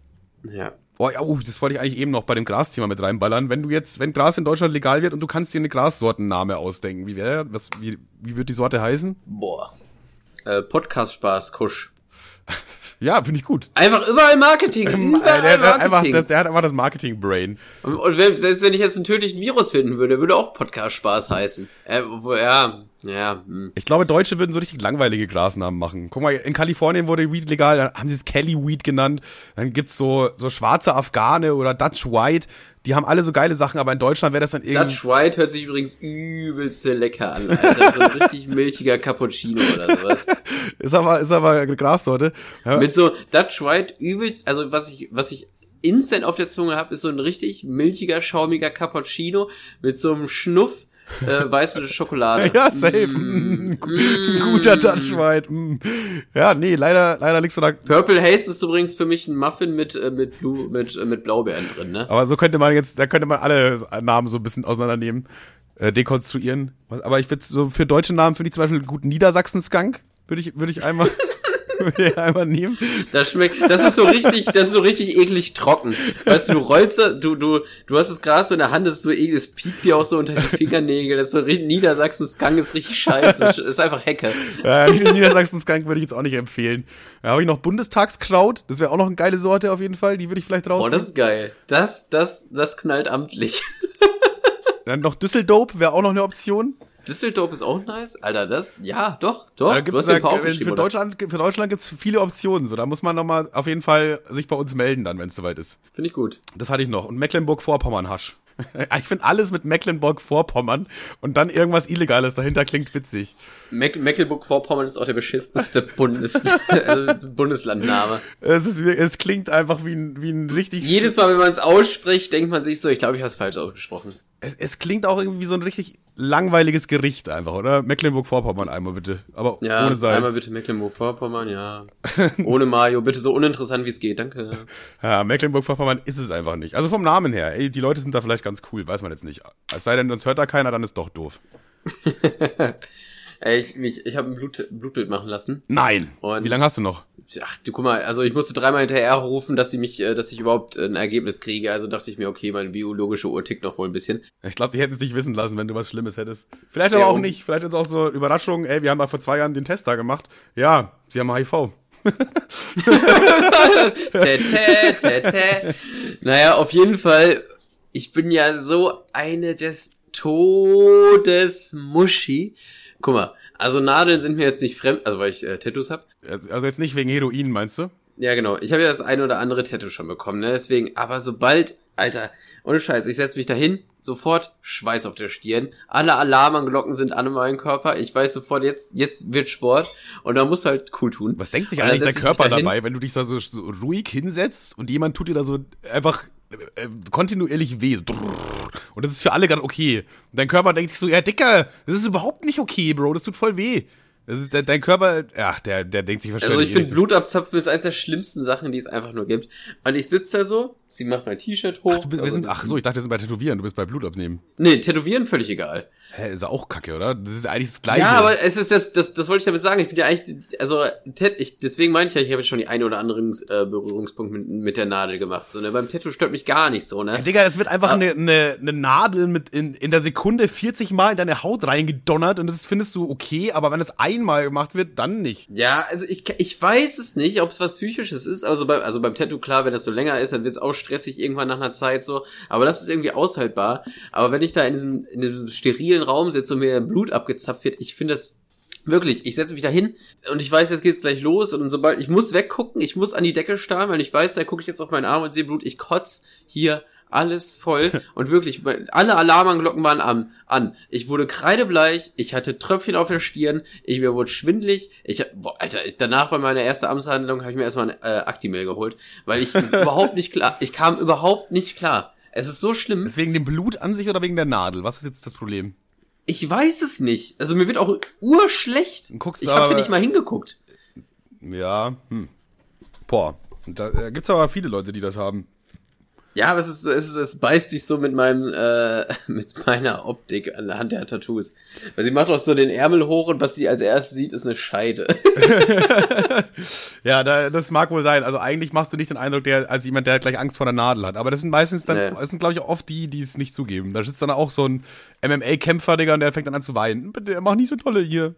Ja. Oh, ja, oh, das wollte ich eigentlich eben noch bei dem Grasthema mit reinballern. Wenn du jetzt, wenn Gras in Deutschland legal wird und du kannst dir eine Grassortenname ausdenken, wie wäre, was, wie, wie wird die Sorte heißen? Boah. Äh, Podcast-Spaß, Kusch. <laughs> Ja, finde ich gut. Einfach überall Marketing. Überall der, Marketing. Einfach, das, der hat einfach das Marketing-Brain. Und, und wenn, selbst wenn ich jetzt einen tödlichen Virus finden würde, würde auch Podcast Spaß heißen. Äh, wo, ja, ja. Hm. Ich glaube, Deutsche würden so richtig langweilige Grasnamen machen. Guck mal, in Kalifornien wurde Weed legal, dann haben sie es Kelly Weed genannt. Dann gibt's so, so schwarze Afghane oder Dutch White. Die haben alle so geile Sachen, aber in Deutschland wäre das dann irgendwie. Dutch White hört sich übrigens übelste lecker an, Alter. So ein richtig milchiger Cappuccino oder sowas. <laughs> ist aber, ist aber eine Grassorte. Ja. Mit so Dutch White übelst, also was ich, was ich instant auf der Zunge habe, ist so ein richtig milchiger, schaumiger Cappuccino mit so einem Schnuff äh, weiße Schokolade. <laughs> ja, safe. Mm, <laughs> mm, Guter Dutch White. Mm. Ja, nee, leider, leider liegst du da. Purple Haze ist übrigens für mich ein Muffin mit, äh, mit, Blue, mit, äh, mit Blaubeeren drin, ne? Aber so könnte man jetzt, da könnte man alle Namen so ein bisschen auseinandernehmen, äh, dekonstruieren. Aber ich würde so für deutsche Namen finde ich zum Beispiel gut Niedersachsen-Skunk. Würde ich, würde ich einmal. <laughs> <laughs> einmal nehmen. Das schmeckt, das ist so richtig, das ist so richtig eklig trocken. Weißt du, du rollst, du, du, du hast das Gras so in der Hand, das ist so eklig, es piekt dir auch so unter die <laughs> Fingernägel, das ist so richtig, Niedersachsens Gang ist richtig scheiße, das <laughs> ist einfach Hecke. Ja, Niedersachsens Gang würde ich jetzt auch nicht empfehlen. Da habe ich noch Bundestagskraut, das wäre auch noch eine geile Sorte auf jeden Fall, die würde ich vielleicht raus. Oh, das ist geil. Das, das, das knallt amtlich. Dann noch Düsseldorf wäre auch noch eine Option. Düsseldorf ist auch nice. Alter, das, ja, doch, doch. Da gibt's du hast da, für Deutschland, für Deutschland gibt's viele Optionen. So, da muss man nochmal auf jeden Fall sich bei uns melden dann, wenn es soweit ist. Finde ich gut. Das hatte ich noch. Und Mecklenburg-Vorpommern Hasch. <laughs> Ich finde alles mit Mecklenburg-Vorpommern und dann irgendwas Illegales dahinter klingt witzig. Meck Mecklenburg-Vorpommern ist auch der beschissenste <laughs> Bundes also Bundeslandname. Es, ist, es klingt einfach wie ein, wie ein richtig. Jedes Mal, wenn man es ausspricht, denkt man sich so, ich glaube, ich habe es falsch ausgesprochen. Es, es klingt auch irgendwie wie so ein richtig langweiliges Gericht einfach, oder? Mecklenburg-Vorpommern einmal bitte. Aber ja, ohne Salz. Einmal bitte Mecklenburg-Vorpommern, ja. ohne Mayo, bitte so uninteressant wie es geht, danke. <laughs> Ja, Mecklenburg-Vorpommern ist es einfach nicht. Also vom Namen her, ey, die Leute sind da vielleicht ganz cool, weiß man jetzt nicht. Es sei denn, uns hört da keiner, dann ist doch doof. <laughs> Ey, ich, ich, ich habe ein Blut, Blutbild machen lassen. Nein. Und Wie lange hast du noch? Ach, du guck mal, also ich musste dreimal hinterher rufen, dass sie mich, äh, dass ich überhaupt ein Ergebnis kriege. Also dachte ich mir, okay, meine biologische Uhr tickt noch wohl ein bisschen. Ich glaube, die hätten es nicht wissen lassen, wenn du was Schlimmes hättest. Vielleicht aber ja, auch nicht. Vielleicht ist es auch so Überraschung, ey, wir haben da vor zwei Jahren den Test da gemacht. Ja, sie haben HIV. <laughs> tete, tete. Naja, auf jeden Fall, ich bin ja so eine des Todes Muschi. Guck mal, also Nadeln sind mir jetzt nicht fremd, also weil ich äh, Tattoos hab. Also jetzt nicht wegen Heroin, meinst du? Ja, genau. Ich habe ja das eine oder andere Tattoo schon bekommen, ne? Deswegen, aber sobald, Alter, ohne Scheiß, ich setz mich dahin, sofort Schweiß auf der Stirn. Alle Alarmglocken sind an meinem Körper. Ich weiß sofort, jetzt, jetzt wird Sport. Und da musst du halt cool tun. Was denkt sich eigentlich der Körper dabei, wenn du dich da so, so ruhig hinsetzt und jemand tut dir da so einfach äh, kontinuierlich weh. Und das ist für alle gerade okay. Und dein Körper denkt sich so, ja, Dicker, das ist überhaupt nicht okay, Bro, das tut voll weh. Ist, dein, dein Körper, ja, der, der denkt sich wahrscheinlich. Also ich finde, Blutabzapfen ist eines der schlimmsten Sachen, die es einfach nur gibt. Und ich sitze da so sie macht mein T-Shirt hoch. Ach, bist, wir Also sind, ach so, ich dachte, wir sind bei Tätowieren, du bist bei Blutabnehmen. Nee, tätowieren völlig egal. Hä, ist ja auch kacke, oder? Das ist eigentlich das Gleiche. Ja, aber es ist das, das, das wollte ich damit sagen. Ich bin ja eigentlich, also, ich, deswegen meine ich ja, ich habe schon die eine oder anderen äh, Berührungspunkt mit, mit der Nadel gemacht. So, ne? Beim Tattoo stört mich gar nicht so, Ja, ne? Digga, es wird einfach Ah. eine, eine, eine Nadel mit in, in der Sekunde 40 Mal in deine Haut reingedonnert und das findest du okay, aber wenn es einmal gemacht wird, dann nicht. Ja, also ich, ich weiß es nicht, ob es was Psychisches ist. Also, bei, also beim Tattoo, klar, wenn das so länger ist, dann wird es auch stressig irgendwann nach einer Zeit so. Aber das ist irgendwie aushaltbar. Aber wenn ich da in diesem, in diesem sterilen Raum sitze und mir Blut abgezapft wird, ich finde das wirklich, ich setze mich da hin und ich weiß, jetzt geht's gleich los und sobald, ich muss weggucken, ich muss an die Decke starren, weil ich weiß, da gucke ich jetzt auf meinen Arm und sehe Blut, ich kotz hier alles voll <laughs> und wirklich, alle Alarmanglocken waren an, an. Ich wurde kreidebleich, ich hatte Tröpfchen auf der Stirn, ich mir wurde schwindlig, ich, boah, Alter, danach war meine erste Amtshandlung, habe ich mir erstmal ein äh, Actimel geholt, weil ich <laughs> überhaupt nicht klar, ich kam überhaupt nicht klar. Es ist so schlimm. Ist wegen dem Blut an sich oder wegen der Nadel? Was ist jetzt das Problem? Ich weiß es nicht. Also mir wird auch urschlecht. Guckst Ich habe hier nicht mal hingeguckt. Ja, hm. Boah. Da äh, gibt's aber viele Leute, die das haben. Ja, aber es ist, es ist, es beißt sich so mit meinem, äh, <laughs> mit meiner Optik anhand der Tattoos. Weil sie macht auch so den Ärmel hoch und was sie als erstes sieht, ist eine Scheide. <laughs> Ja, da, das mag wohl sein. Also eigentlich machst du nicht den Eindruck, der als jemand, der gleich Angst vor der Nadel hat. Aber das sind meistens dann, Nee. das sind glaube ich oft die, die es nicht zugeben. Da sitzt dann auch so ein MMA-Kämpfer, Digga, und der fängt dann an zu weinen. Bitte, mach nicht so tolle hier.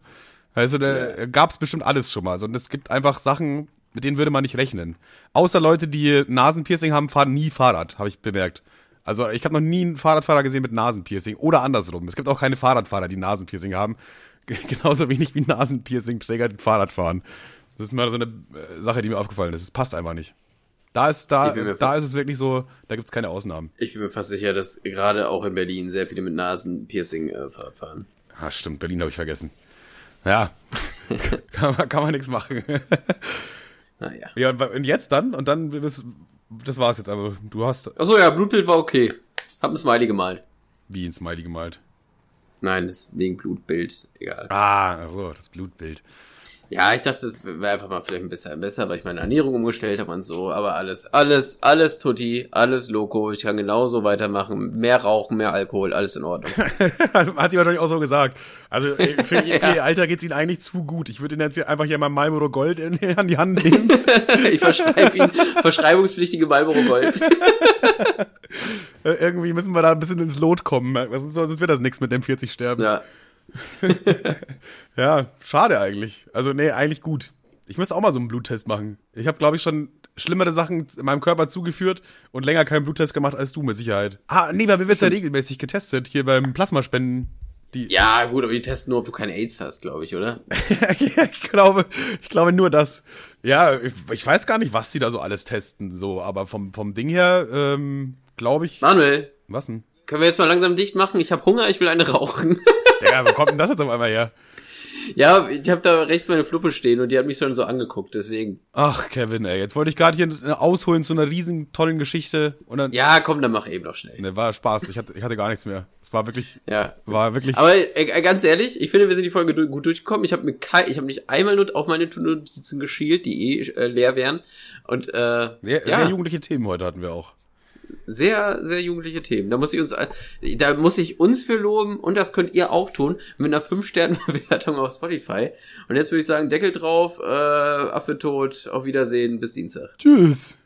Also da gab's bestimmt alles schon mal. So, und es gibt einfach Sachen, mit denen würde man nicht rechnen. Außer Leute, die Nasenpiercing haben, fahren nie Fahrrad, habe ich bemerkt. Also ich habe noch nie einen Fahrradfahrer gesehen mit Nasenpiercing oder andersrum. Es gibt auch keine Fahrradfahrer, die Nasenpiercing haben. <laughs> G- Genauso wenig wie Nasenpiercing-Träger, die Fahrrad fahren. Das ist mal so eine äh, Sache, die mir aufgefallen ist. Es passt einfach nicht. Da ist, da, da ist es wirklich so, da gibt's keine Ausnahmen. Ich bin mir fast sicher, dass gerade auch in Berlin sehr viele mit Nasenpiercing äh, fahren. Ah, stimmt, Berlin habe ich vergessen. Ja, <laughs> kann, man, kann man nichts machen. <laughs> Naja. ja, und, jetzt dann? Und dann, das, das war's jetzt, aber du hast Achso, ja, Blutbild war okay. Hab ein Smiley gemalt. wie ein Smiley gemalt. Nein, das ist wegen Blutbild. Egal. Ah, ach so, das Blutbild. Ja, ich dachte, es wäre einfach mal vielleicht ein bisschen besser, weil ich meine Ernährung umgestellt habe und so. Aber alles, alles, alles Tutti, alles Loco. Ich kann genauso weitermachen. Mehr rauchen, mehr Alkohol, alles in Ordnung. <laughs> Hat die wahrscheinlich auch so gesagt. Also ey, für, ihr- <laughs> für ihr Alter geht's ihnen eigentlich zu gut. Ich würde ihnen jetzt einfach hier mal Marlboro Gold in, <laughs> an die Hand nehmen. ich verschreibe ihn verschreibungspflichtige Marlboro Gold. Äh, Irgendwie müssen wir da ein bisschen ins Lot kommen. Sonst wird das nichts mit dem 40 Sterben. Ja. <laughs> Ja, schade eigentlich. Also, nee, eigentlich gut. Ich müsste auch mal so einen Bluttest machen. Ich habe, glaube ich, schon schlimmere Sachen in meinem Körper zugeführt und länger keinen Bluttest gemacht als du, mit Sicherheit. Ah, nee, bei mir wird's ja regelmäßig getestet, hier beim Plasmaspenden. Die, Ja, gut, aber die testen nur, ob du keine AIDS hast, glaube ich, oder? ja, <laughs> ich glaube, ich glaube nur das. Ja, ich, ich weiß gar nicht, was die da so alles testen, so, aber vom, vom Ding her, ähm, glaube ich. Manuel, Was denn? können wir jetzt mal langsam dicht machen? Ich habe Hunger, ich will eine rauchen. <laughs> Digga, wo kommt denn das jetzt auf einmal her? ja, ich habe da rechts meine Fluppe stehen und die hat mich schon so angeguckt, deswegen. Ach, Kevin, ey, jetzt wollte ich gerade hier ausholen zu einer riesen tollen Geschichte und dann. Ja, komm, dann mach eben noch schnell. Ne, war Spaß. Ich hatte, ich hatte gar nichts mehr. Es war wirklich, Ja. war wirklich. Aber äh, ganz ehrlich, ich finde, wir sind die Folge du gut durchgekommen. Ich habe mir kein, ich habe nicht einmal nur auf meine Notizen geschielt, die eh äh, leer wären. Und äh, sehr, ja, sehr jugendliche Themen heute hatten wir auch. Sehr, sehr jugendliche Themen. Da muss ich uns, äh, da muss ich uns für loben und das könnt ihr auch tun mit einer 5-Sterne-Bewertung auf Spotify. Und jetzt würde ich sagen, Deckel drauf, äh, Affe tot, auf Wiedersehen, bis Dienstag. Tschüss.